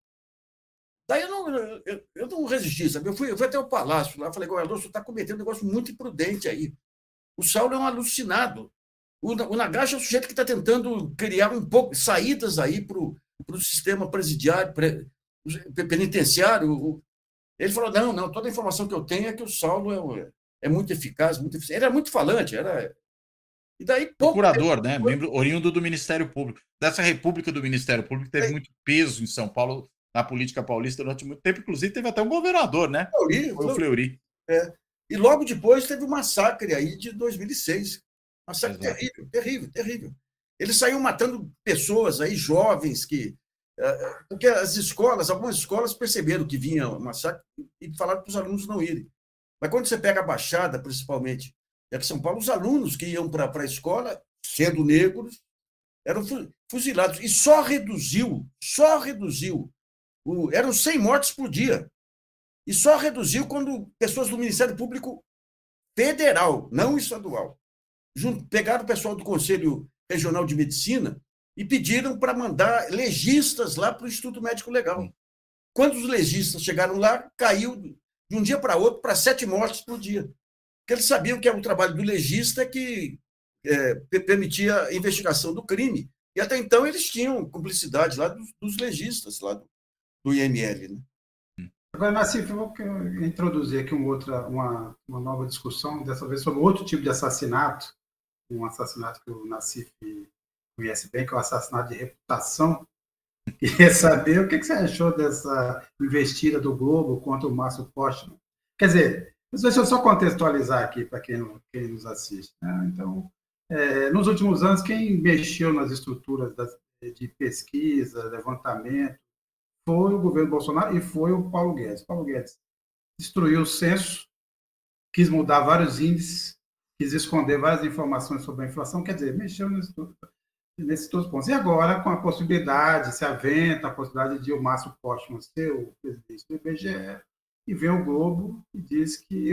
Daí eu não, eu, eu não resisti, sabe? Eu fui, eu fui até o palácio lá, falei, governador, você está cometendo um negócio muito imprudente aí. O Saulo é um alucinado. O, o Nagashi é o sujeito que está tentando criar um pouco saídas aí para o sistema presidiário, pre, penitenciário. Ele falou: não, não, toda a informação que eu tenho é que o Saulo é, é muito eficaz, muito eficiente. Ele era muito falante, era. E daí, pouco Procurador, tempo, né? Membro oriundo do Ministério Público. Dessa República do Ministério Público teve é. muito peso em São Paulo na política paulista durante muito tempo. Inclusive, teve até um governador, né? Fleury, Foi o Fleury. É. E logo depois teve o massacre aí de 2006. Massacre Exato. terrível, terrível, terrível. Eles saíram matando pessoas aí, jovens, que. É, porque as escolas, algumas escolas perceberam que vinha o massacre e falaram para os alunos não irem. Mas quando você pega a Baixada, principalmente, e aqui em São Paulo, os alunos que iam para a escola, sendo negros, eram fuzilados. E só reduziu, só reduziu o, eram 100 mortes por dia. E só reduziu quando pessoas do Ministério Público Federal, não estadual, junto, pegaram o pessoal do Conselho Regional de Medicina e pediram para mandar legistas lá para o Instituto Médico Legal. Quando os legistas chegaram lá, caiu de um dia para outro para sete mortes por dia. Porque eles sabiam que era o trabalho do legista que é, permitia a investigação do crime. E até então eles tinham cumplicidade lá dos, dos legistas, lá do, do IML. Né? Agora, Nassif, eu vou introduzir aqui uma, outra, uma, uma nova discussão, dessa vez sobre outro tipo de assassinato, um assassinato que o Nassif conhece bem, que é o assassinato de reputação. *laughs* Queria saber o que você achou dessa investida do Globo contra o Márcio Postman. Quer dizer, deixa eu só contextualizar aqui para quem, quem, nos assiste. Né? Então, é, nos últimos anos, quem mexeu nas estruturas das, de pesquisa, levantamento, foi o governo Bolsonaro e foi o Paulo Guedes. Paulo Guedes destruiu o censo, quis mudar vários índices, quis esconder várias informações sobre a inflação, quer dizer, mexeu nesses nesses todos os pontos. E agora, com a possibilidade, se aventa a possibilidade de o Márcio Postman ser o presidente do IBGE, e vem o Globo e diz que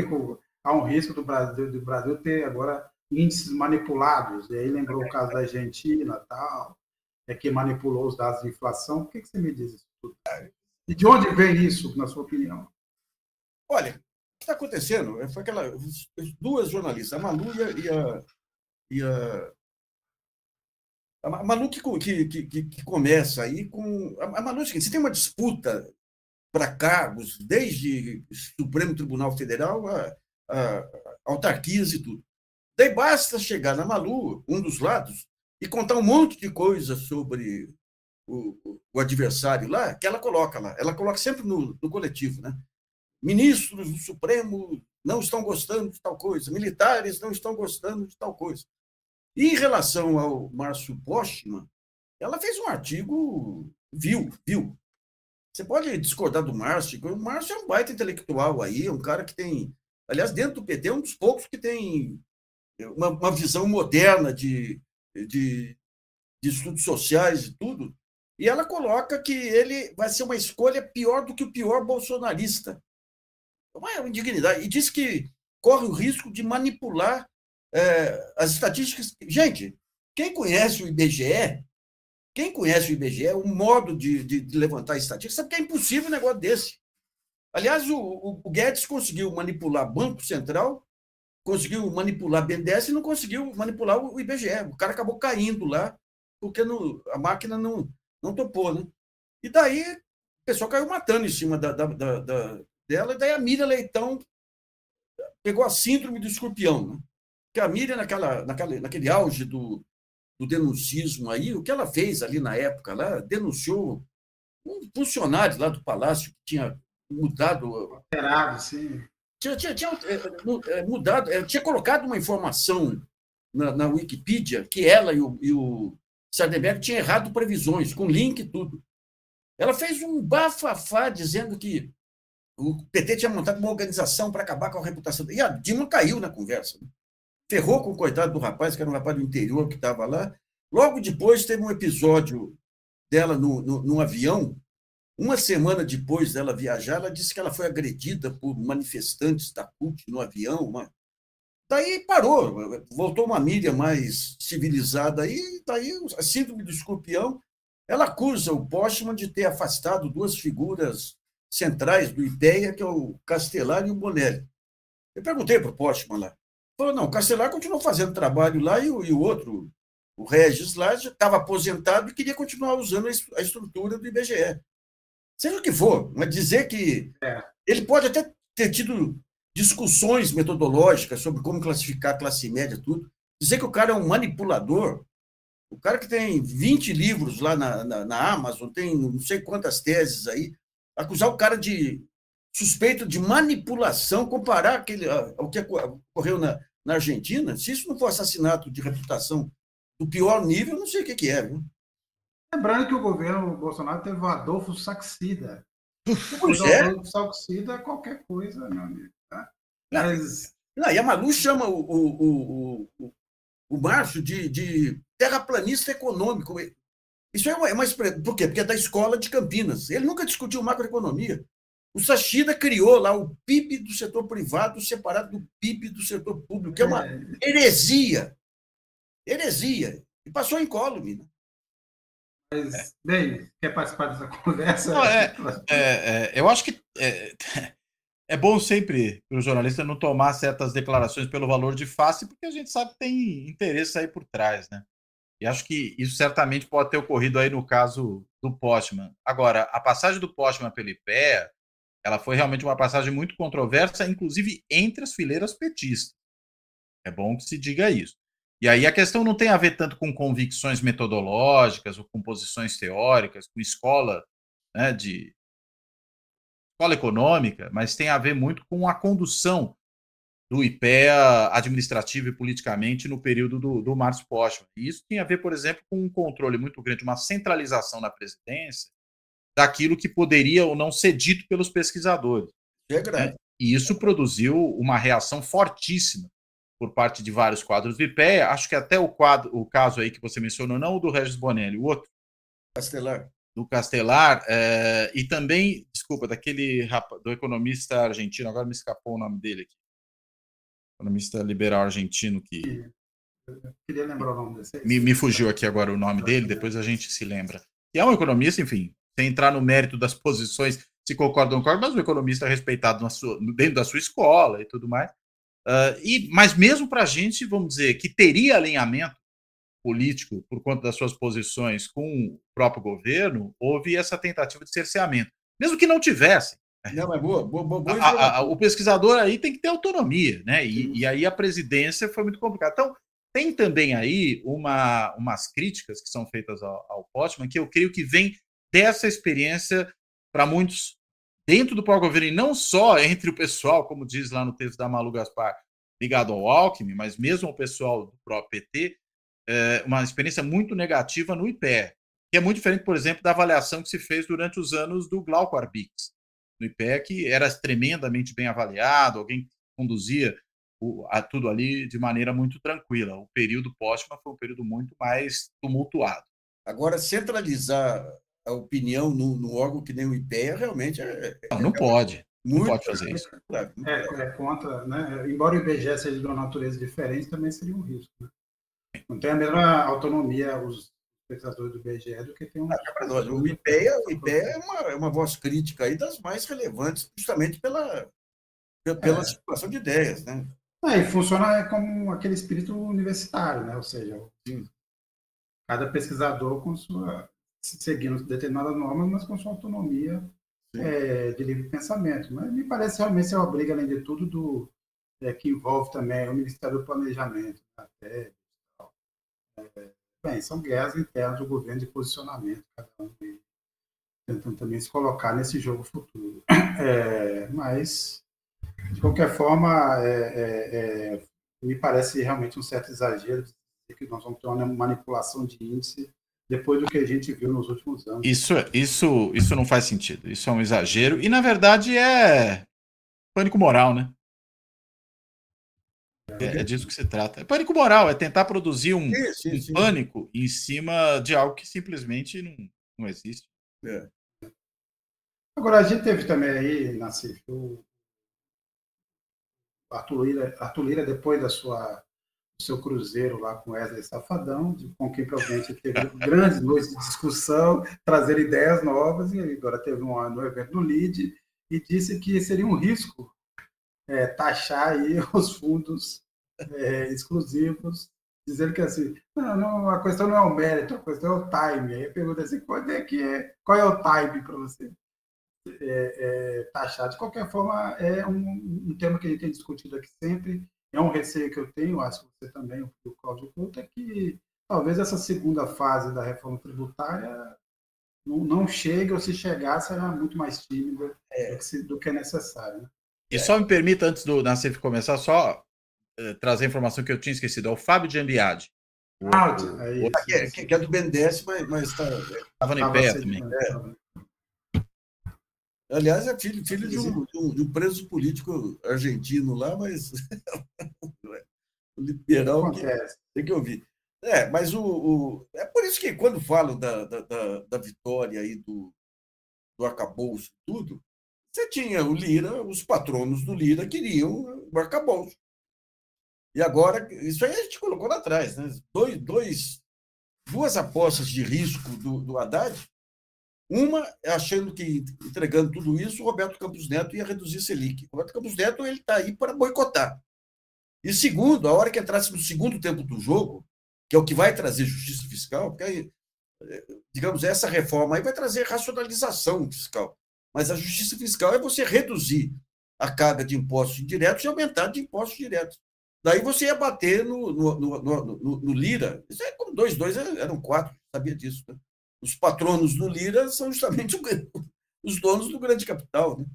há um risco do Brasil, do Brasil ter agora índices manipulados. E aí lembrou o caso da Argentina tal, é que manipulou os dados de inflação. O que, que você me diz? E de onde vem isso, na sua opinião? Olha, o que está acontecendo foi aquela duas jornalistas, a Malu e a, e a, a Malu que, que, que, que, começa aí com. A Malu é você tem uma disputa para cargos, desde Supremo Tribunal Federal a, a, a autarquias e tudo. Daí basta chegar na Malu, um dos lados, e contar um monte de coisa sobre o, o, adversário lá, que ela coloca lá. Ela coloca sempre no, no coletivo, né? Ministros do Supremo não estão gostando de tal coisa, militares não estão gostando de tal coisa. E em relação ao Márcio Postman, ela fez um artigo viu, viu. Você pode discordar do Márcio, o Márcio é um baita intelectual aí, é um cara que tem, aliás, dentro do PT, é um dos poucos que tem uma, uma visão moderna de, de, de estudos sociais e tudo, e ela coloca que ele vai ser uma escolha pior do que o pior bolsonarista. É uma indignidade. E diz que corre o risco de manipular é, as estatísticas. Gente, quem conhece o IBGE, quem conhece o IBGE, o modo de, de, de levantar estatísticas, sabe que é impossível um negócio desse. Aliás, o, o Guedes conseguiu manipular Banco Central, conseguiu manipular BNDES e não conseguiu manipular o IBGE. O cara acabou caindo lá, porque a máquina não, não topou. Né? E daí o pessoal caiu matando em cima da, da, da, da dela, e daí a Miriam Leitão pegou a síndrome do escorpião. Né? Que a Miriam, naquela, naquela, naquele auge do, do denuncismo aí, o que ela fez ali na época, lá, denunciou um funcionário lá do Palácio que tinha mudado. Alterado, sim. Tinha, tinha, tinha é, é, mudado, é, tinha colocado uma informação na, na Wikipedia que ela e o, e o Sardenberg tinham errado previsões, com link e tudo. Ela fez um bafafá dizendo que o PT tinha montado uma organização para acabar com a reputação. E a Dilma caiu na conversa. Né? Ferrou com o coitado do rapaz, que era um rapaz do interior que estava lá. Logo depois teve um episódio dela no, no, no avião, uma semana depois dela viajar, ela disse que ela foi agredida por manifestantes da CUT no avião. Uma... Daí parou, voltou uma mídia mais civilizada aí, daí a síndrome do escorpião. Ela acusa o Postman de ter afastado duas figuras centrais do IPEA, que é o Castelar e o Bonelli. Eu perguntei para o Postman lá. Falou, não, o Castelar continuou fazendo trabalho lá e o, e o outro, o Regis lá, já estava aposentado e queria continuar usando a estrutura do IBGE. Seja o que for, mas dizer que é. ele pode até ter tido discussões metodológicas sobre como classificar a classe média, tudo. Dizer que o cara é um manipulador, o cara que tem 20 livros lá na, na, na Amazon, tem não sei quantas teses aí, acusar o cara de suspeito de manipulação, comparar aquele, ao que ocorreu na, na Argentina, se isso não for assassinato de reputação do pior nível, eu não sei o que, que é. Viu? Lembrando que o governo Bolsonaro teve o Adolfo Saxida. Pois é. Adolfo Saxida é qualquer coisa, meu amigo. Mas... Não, e a Malu chama o, o, o, o, Márcio de, de terraplanista econômico. Isso é uma, é uma Por quê? Porque é da escola de Campinas. Ele nunca discutiu macroeconomia. O Sachida criou lá o PIB do setor privado separado do PIB do setor público, que é uma é. heresia. Heresia. E passou em incólume. Né? Mas, é. bem, quer participar dessa conversa? Não, é, é, é, eu acho que é, bom sempre para o jornalista não tomar certas declarações pelo valor de face, porque a gente sabe que tem interesse aí por trás, né? E acho que isso certamente pode ter ocorrido aí no caso do Postman. Agora, a passagem do Postman pelo IPEA, ela foi realmente uma passagem muito controversa, inclusive entre as fileiras petistas. É bom que se diga isso. E aí a questão não tem a ver tanto com convicções metodológicas ou com posições teóricas, com escola né, de escola econômica, mas tem a ver muito com a condução do IPEA administrativo e politicamente no período do, do Márcio Postman. E isso tinha a ver, por exemplo, com um controle muito grande, uma centralização na presidência daquilo que poderia ou não ser dito pelos pesquisadores. É grande. Né? E isso produziu uma reação fortíssima por parte de vários quadros do IPEA. Acho que até o quadro, o caso aí que você mencionou, não o do Regis Bonelli, o outro. Castelar. Do Castelar, é, e também, desculpa, daquele do economista argentino, agora me escapou o nome dele aqui. Economista liberal argentino que. Eu queria lembrar o nome desse. Me, me fugiu aqui agora o nome dele, depois a gente se lembra. Que é um economista, enfim, sem entrar no mérito das posições, se concorda ou não concorda, mas um economista respeitado sua, dentro da sua escola e tudo mais. Uh, e, mas mesmo para a gente, vamos dizer, que teria alinhamento político por conta das suas posições com o próprio governo, houve essa tentativa de cerceamento. Mesmo que não tivesse. Não, é boa, boa, boa, boa a, a, o pesquisador aí tem que ter autonomia, né? E, e, aí a presidência foi muito complicada. Então, tem também aí uma, umas críticas que são feitas ao, ao Postman, que eu creio que vem dessa experiência para muitos dentro do próprio governo, e não só entre o pessoal, como diz lá no texto da Malu Gaspar, ligado ao Alckmin, mas mesmo o pessoal do próprio PT, é uma experiência muito negativa no IPE, que é muito diferente, por exemplo, da avaliação que se fez durante os anos do Glauco Arbix, no IPE, que era tremendamente bem avaliado, alguém conduzia o, a, tudo ali de maneira muito tranquila. O período póstuma foi um período muito mais tumultuado. Agora, centralizar a opinião no, no órgão que nem o IPEA realmente é. Não, não pode. Muito, não pode fazer isso. *laughs* É, é, contra, né? Embora o IBGE seja de uma natureza diferente, também seria um risco. Né? Não tem a mesma autonomia os espectadores do IBGE do que tem um. Ah, o IPEA, o IPEA é, uma, é uma voz crítica aí das mais relevantes, justamente pela, pela é. situação de ideias, né? É, e funciona como aquele espírito universitário, né? Ou seja, cada pesquisador com sua seguindo determinadas normas, mas com sua autonomia é, de livre pensamento. Mas me parece realmente ser uma briga, além de tudo, do, é, que envolve também o Ministério do Planejamento. Até, é, bem, são guerras internas do governo de posicionamento, cada um tentando também se colocar nesse jogo futuro. É, mas, de qualquer forma, é, é, é, me parece realmente um certo exagero que nós vamos ter uma manipulação de índice depois do que a gente viu nos últimos anos. Isso, isso, isso não faz sentido. Isso é um exagero. E, na verdade, é pânico moral, né? É, é disso que se trata. É pânico moral, é tentar produzir um, sim, sim, um sim. pânico em cima de algo que simplesmente não, não existe. É. Agora, a gente teve também aí, Nassif, o Arthur Lira, Arthur Lira, depois da sua seu cruzeiro lá com Wesley Safadão, com quem provavelmente teve *laughs* grandes noites de discussão, trazer ideias novas, e agora teve um no evento do LID, e disse que seria um risco é, taxar aí *laughs* os fundos é, exclusivos, dizendo que assim, não, não, a questão não é o mérito, a questão é o time. Aí pergunta assim, quando é que é, qual é o time para você é, é, taxar? De qualquer forma, é um, um tema que a gente tem discutido aqui sempre, é um receio que eu tenho, acho que você também, o Cláudio Couto, é que talvez essa segunda fase da reforma tributária não, não chegue, ou se chegar, será muito mais tímida é. do, que, do que é necessário. Né? E só me permita, antes do Nassif começar, só eh, trazer a informação que eu tinha esquecido. É o Fábio de Ambiade. Ah, é, isso, que, é, que, é do BNDES, mas está. Estava no IPEA também. É. Aliás, é filho, filho de, um, de, um, de um preso político argentino lá, mas *laughs* o liberal que, tem que ouvir. É, mas o, o, é por isso que quando falo da, da, da, da vitória aí do, do arcabouço tudo, você tinha o Lira, os patronos do Lira queriam o arcabouço. E agora, isso aí a gente colocou lá atrás, né? Dois, dois, duas apostas de risco do, do Haddad uma, achando que entregando tudo isso, o Roberto Campos Neto ia reduzir Selic. O Roberto Campos Neto ele está aí para boicotar. E segundo, a hora que entrasse no segundo tempo do jogo, que é o que vai trazer justiça fiscal, porque aí, digamos, essa reforma aí vai trazer racionalização fiscal. Mas a justiça fiscal é você reduzir a carga de impostos indiretos e aumentar de impostos diretos. Daí você ia bater no, no, no, no, Lira. Isso é como dois, dois eram quatro, sabia disso. Né? os patronos do Lira são justamente os donos do grande capital. Né?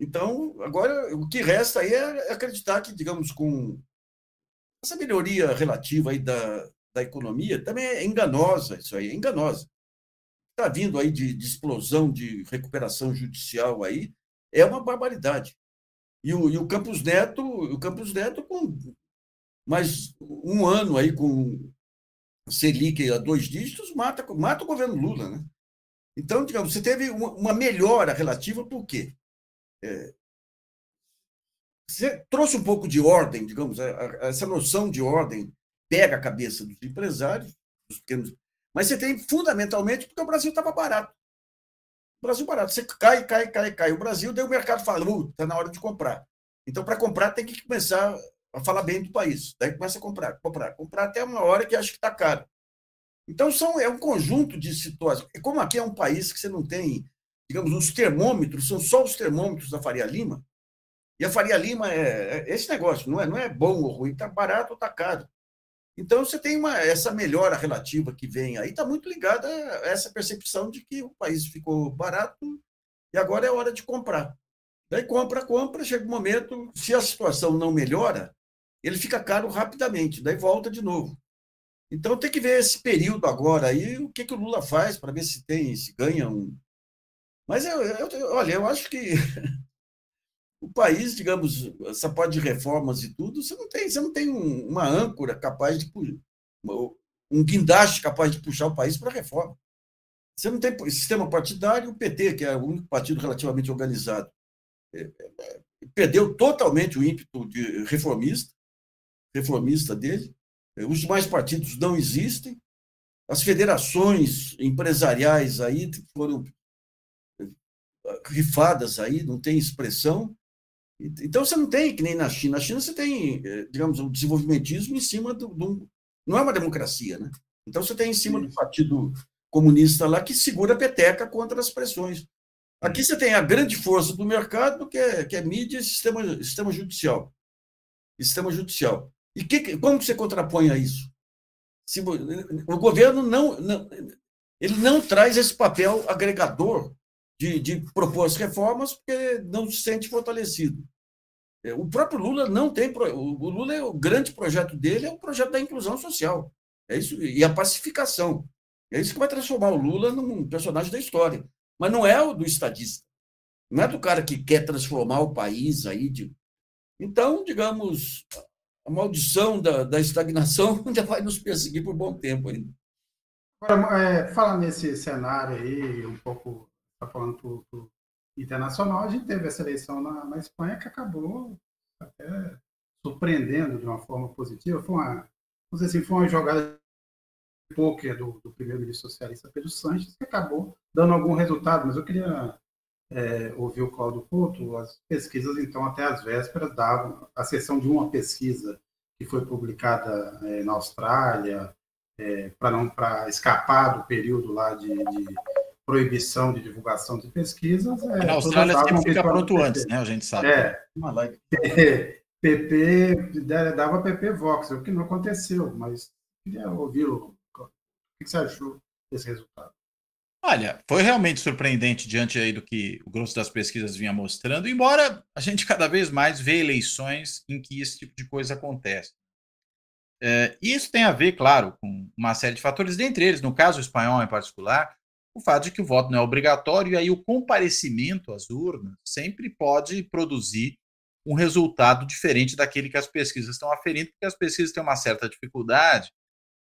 Então, agora, o que resta aí é acreditar que, digamos, com essa melhoria relativa aí da, da economia, também é enganosa, isso aí é enganosa. Está vindo aí de, de, explosão de recuperação judicial aí, é uma barbaridade. E o, e o Campos Neto, o Campos Neto com mais um ano aí com Selic a dois dígitos mata, mata o governo Lula. Né? Então, digamos, você teve uma melhora relativa, por quê? É, você trouxe um pouco de ordem, digamos, essa noção de ordem pega a cabeça dos empresários, dos pequenos, mas você tem fundamentalmente porque o Brasil estava barato. O Brasil barato. Você cai, cai, cai, cai. O Brasil, daí o mercado está uh, na hora de comprar. Então, para comprar, tem que começar a falar bem do país. Daí começa a comprar, comprar, comprar até uma hora que acha que está caro. Então, são, é um conjunto de situações. Como aqui é um país que você não tem, digamos, os termômetros, são só os termômetros da Faria Lima. E a Faria Lima é, é esse negócio, não é, não é bom ou ruim, está barato ou está caro. Então, você tem uma, essa melhora relativa que vem aí, está muito ligada a essa percepção de que o país ficou barato e agora é hora de comprar. Daí compra, compra, chega um momento, se a situação não melhora, ele fica caro rapidamente, daí volta de novo. Então tem que ver esse período agora aí, o que, que o Lula faz para ver se tem, se ganha um. Mas eu, eu, olha, eu acho que *laughs* o país, digamos, essa parte de reformas e tudo, você não tem, você não tem um, uma âncora capaz de um guindaste capaz de puxar o país para a reforma. Você não tem sistema partidário, o PT, que é o único partido relativamente organizado, é, é, perdeu totalmente o ímpeto de reformista, reformista dele. Os demais partidos não existem. As federações empresariais aí foram rifadas aí, não tem expressão. Então você não tem que nem na China. Na China você tem, eh, digamos, o um desenvolvimentismo em cima do, do, não é uma democracia, né? Então você tem em cima do partido comunista lá que segura a peteca contra as pressões. Aqui você tem a grande força do mercado, que é, que é mídia e sistema, sistema judicial. Sistema judicial. E que, como que você contrapõe a isso? Se, o governo não, não, ele não traz esse papel agregador de, de propor as reformas porque não se sente fortalecido. É, o próprio Lula não tem. O Lula, o grande projeto dele é o projeto da inclusão social. É isso, e a pacificação. É isso que vai transformar o Lula num personagem da história. Mas não é o do estadista. Não é do cara que quer transformar o país aí. De... Então, digamos, a maldição da, da estagnação *laughs* ainda vai nos perseguir por bom tempo ainda. Agora, é, falando nesse cenário aí, um pouco está falando pro internacional, a gente teve essa eleição na, na Espanha que acabou até surpreendendo de uma forma positiva. Foi uma, vamos dizer assim, foi uma jogada de pôquer do, do primeiro-ministro socialista Pedro Sanches que acabou dando algum resultado, mas eu queria é, ouvir o Cláudio Couto. As pesquisas, então, até as vésperas, davam, a sessão de uma pesquisa que foi publicada é, na Austrália, é, para não para escapar do período lá de, de proibição de divulgação de pesquisas. É, na Austrália sempre fica pronto antes, né? A gente sabe. É. PP *laughs* dava PP Vox, o que não aconteceu, mas queria ouvi-lo. O que você achou desse resultado? Olha, foi realmente surpreendente diante aí do que o grosso das pesquisas vinha mostrando, embora a gente cada vez mais vê eleições em que esse tipo de coisa acontece. É, isso tem a ver, claro, com uma série de fatores, dentre eles, no caso espanhol em particular, o fato de que o voto não é obrigatório e aí o comparecimento às urnas sempre pode produzir um resultado diferente daquele que as pesquisas estão aferindo, porque as pesquisas têm uma certa dificuldade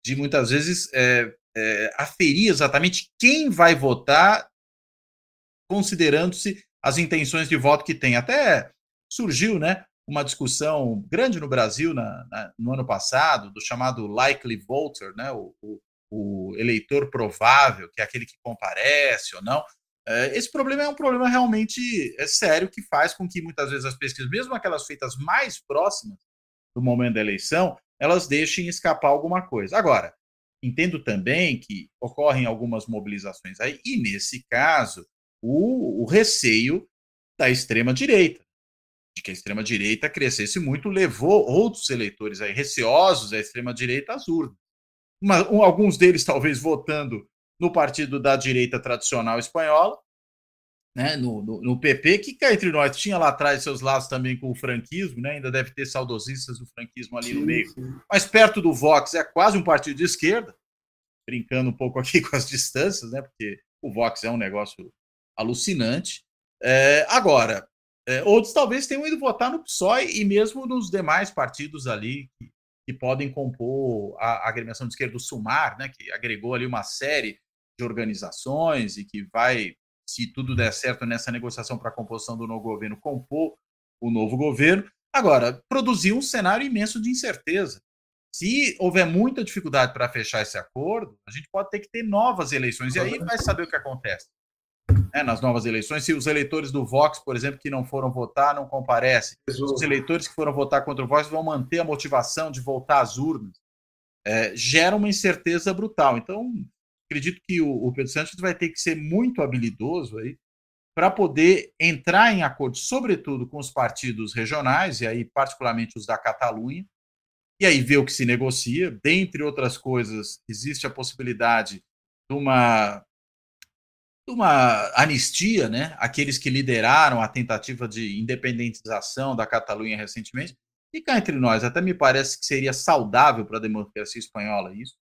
de muitas vezes é, é, aferir exatamente quem vai votar, considerando-se as intenções de voto que tem. Até surgiu né, uma discussão grande no Brasil na, na, no ano passado, do chamado likely voter, né, o, o o eleitor provável, que é aquele que comparece ou não. É, esse problema é um problema realmente é sério que faz com que muitas vezes as pesquisas, mesmo aquelas feitas mais próximas do momento da eleição, elas deixem escapar alguma coisa. Agora, entendo também que ocorrem algumas mobilizações aí, e nesse caso, o, o receio da extrema-direita, de que a extrema-direita crescesse muito, levou outros eleitores aí receosos da extrema-direita às urnas uma, um, alguns deles talvez votando no partido da direita tradicional espanhola, né, no, no, no, PP, que cá entre nós tinha lá atrás seus laços também com o franquismo, né, ainda deve ter saudosistas do franquismo ali sim, no meio, sim. mas perto do Vox é quase um partido de esquerda, brincando um pouco aqui *laughs* com as distâncias, né, porque o Vox é um negócio alucinante. É, agora, é, outros talvez tenham ido votar no PSOE e mesmo nos demais partidos ali que que podem compor a, agremiação de esquerda do Sumar, né, que agregou ali uma série de organizações e que vai, se tudo der certo nessa negociação para a composição do novo governo, compor o novo governo. Agora, produzir um cenário imenso de incerteza. Se houver muita dificuldade para fechar esse acordo, a gente pode ter que ter novas eleições, e aí vai saber o que acontece né, nas novas eleições, se os eleitores do Vox, por exemplo, que não foram votar, não comparecem, os eleitores que foram votar contra o Vox vão manter a motivação de voltar às urnas, é, gera uma incerteza brutal. Então, acredito que o, o Pedro Santos vai ter que ser muito habilidoso aí para poder entrar em acordo, sobretudo com os partidos regionais, e aí particularmente os da Catalunha, e aí ver o que se negocia. Dentre outras coisas, existe a possibilidade de uma uma anistia, né? Aqueles que lideraram a tentativa de independentização da Catalunha recentemente. E cá entre nós, até me parece que seria saudável para a democracia espanhola isso,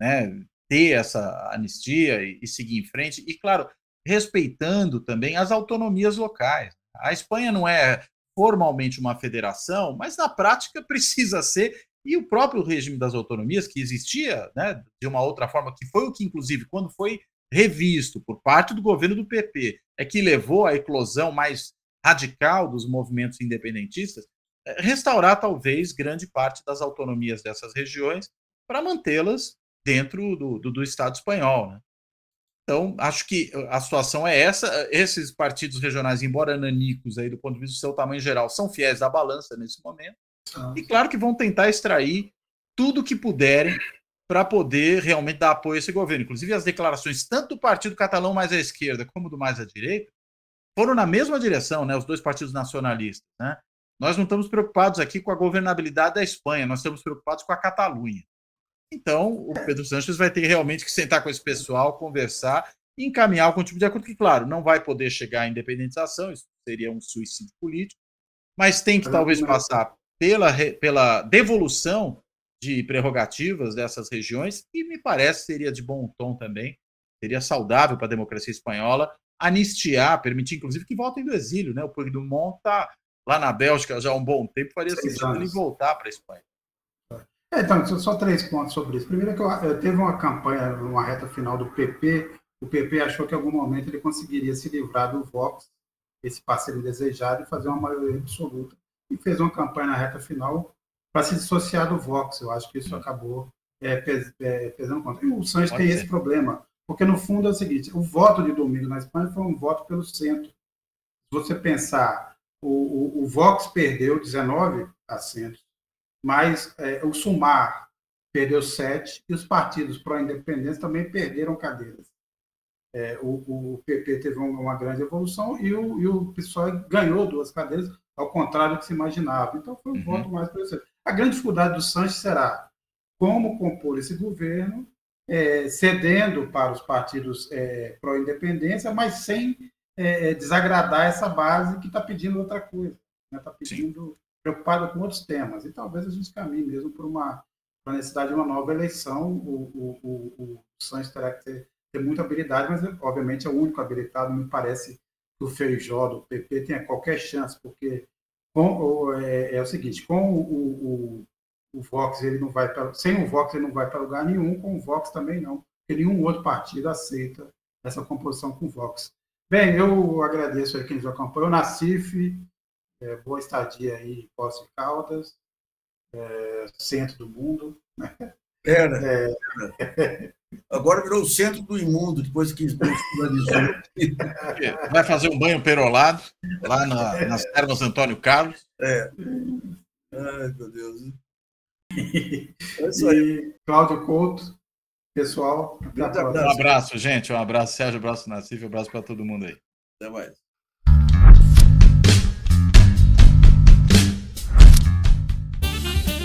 né? Ter essa anistia e, e seguir em frente. E, claro, respeitando também as autonomias locais. A Espanha não é formalmente uma federação, mas na prática *laughs* precisa ser. E o próprio regime das autonomias, que existia né, de uma outra forma, que foi o que, inclusive, quando foi revisto por parte do governo do PP, é que levou à eclosão mais radical dos movimentos independentistas, é, restaurar talvez grande parte das autonomias dessas regiões para mantê-las dentro do, do, do, Estado espanhol. Né? Então, acho que a situação é essa. Esses partidos regionais, embora nanicos aí do ponto de vista do seu tamanho geral, são fiéis à balança nesse momento. Ah. E claro que vão tentar extrair tudo que puderem para poder realmente dar apoio a esse governo. Inclusive, as declarações tanto do Partido Catalão mais à esquerda como do mais à direita foram na mesma direção, né? Os dois partidos nacionalistas, né? Nós não estamos preocupados aqui com a governabilidade da Espanha, nós estamos preocupados com a Catalunha. Então, o Pedro Sanches vai ter realmente que sentar com esse pessoal, conversar e encaminhar algum tipo de acordo, que, claro, não vai poder chegar à independentização, isso seria um suicídio político, mas tem que talvez passar pela, pela devolução de prerrogativas dessas regiões, e me parece seria de bom tom também, seria saudável para a democracia espanhola anistiar, permitir inclusive que voltem do exílio, né? O Puigdemont está lá na Bélgica já há um bom tempo, faria sentido ele voltar para a Espanha. É, então, só três pontos sobre isso. Primeiro é que eu, eu, teve uma campanha, uma reta final do PP, o PP achou que em algum momento ele conseguiria se livrar do Vox, esse parceiro desejado, e fazer uma maioria absoluta. E fez uma campanha na reta final para se dissociar do Vox. Eu acho que isso acabou é, pes, é, pesando contra. E o Sanches tem ser. esse problema, porque no fundo é o seguinte: o voto de domingo na Espanha foi um voto pelo centro. Se você pensar o, o, o Vox perdeu 19 assentos, mas é, o Sumar perdeu 7 e os partidos pró-independência também perderam cadeiras. É, o, o, PP teve uma, grande evolução e o, e o PSOE ganhou duas cadeiras, ao contrário do que se imaginava. Então foi um uhum. voto mais para A grande dificuldade do Sanches será como compor esse governo, é, cedendo para os partidos é, pró-independência, mas sem é, é, desagradar essa base que está pedindo outra coisa, está né? Tá pedindo, preocupada com outros temas. E talvez a gente caminhe mesmo por uma a necessidade de uma nova eleição. O, o, o, o Santos terá que ter, ter, muita habilidade, mas obviamente é o único habilitado. Me parece que o Feijó do PP tenha qualquer chance, porque com, é, é, o seguinte: com o, o, o Vox ele não vai para, sem o Vox ele não vai para lugar nenhum, com o Vox também não, porque nenhum outro partido aceita essa composição com o Vox. Bem, eu agradeço a quem nos acompanhou. Nacife, é, boa estadia aí em Poços de Caldas, é, centro do mundo. Né? Era. É. Agora virou o centro do imundo, depois que *laughs* Vai fazer um banho perolado lá na, nas termas Antônio Carlos. É. Ai, meu Deus. *laughs* É isso aí. Cláudio Couto, Pessoal, Um abraço, gente. Um abraço, Sérgio. Um abraço, Nassif. Um abraço para todo mundo aí. Até mais.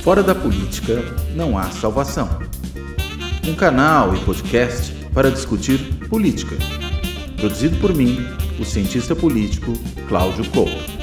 Fora da política não há salvação. Um canal e podcast para discutir política. Produzido por mim, o cientista político Cláudio Couto.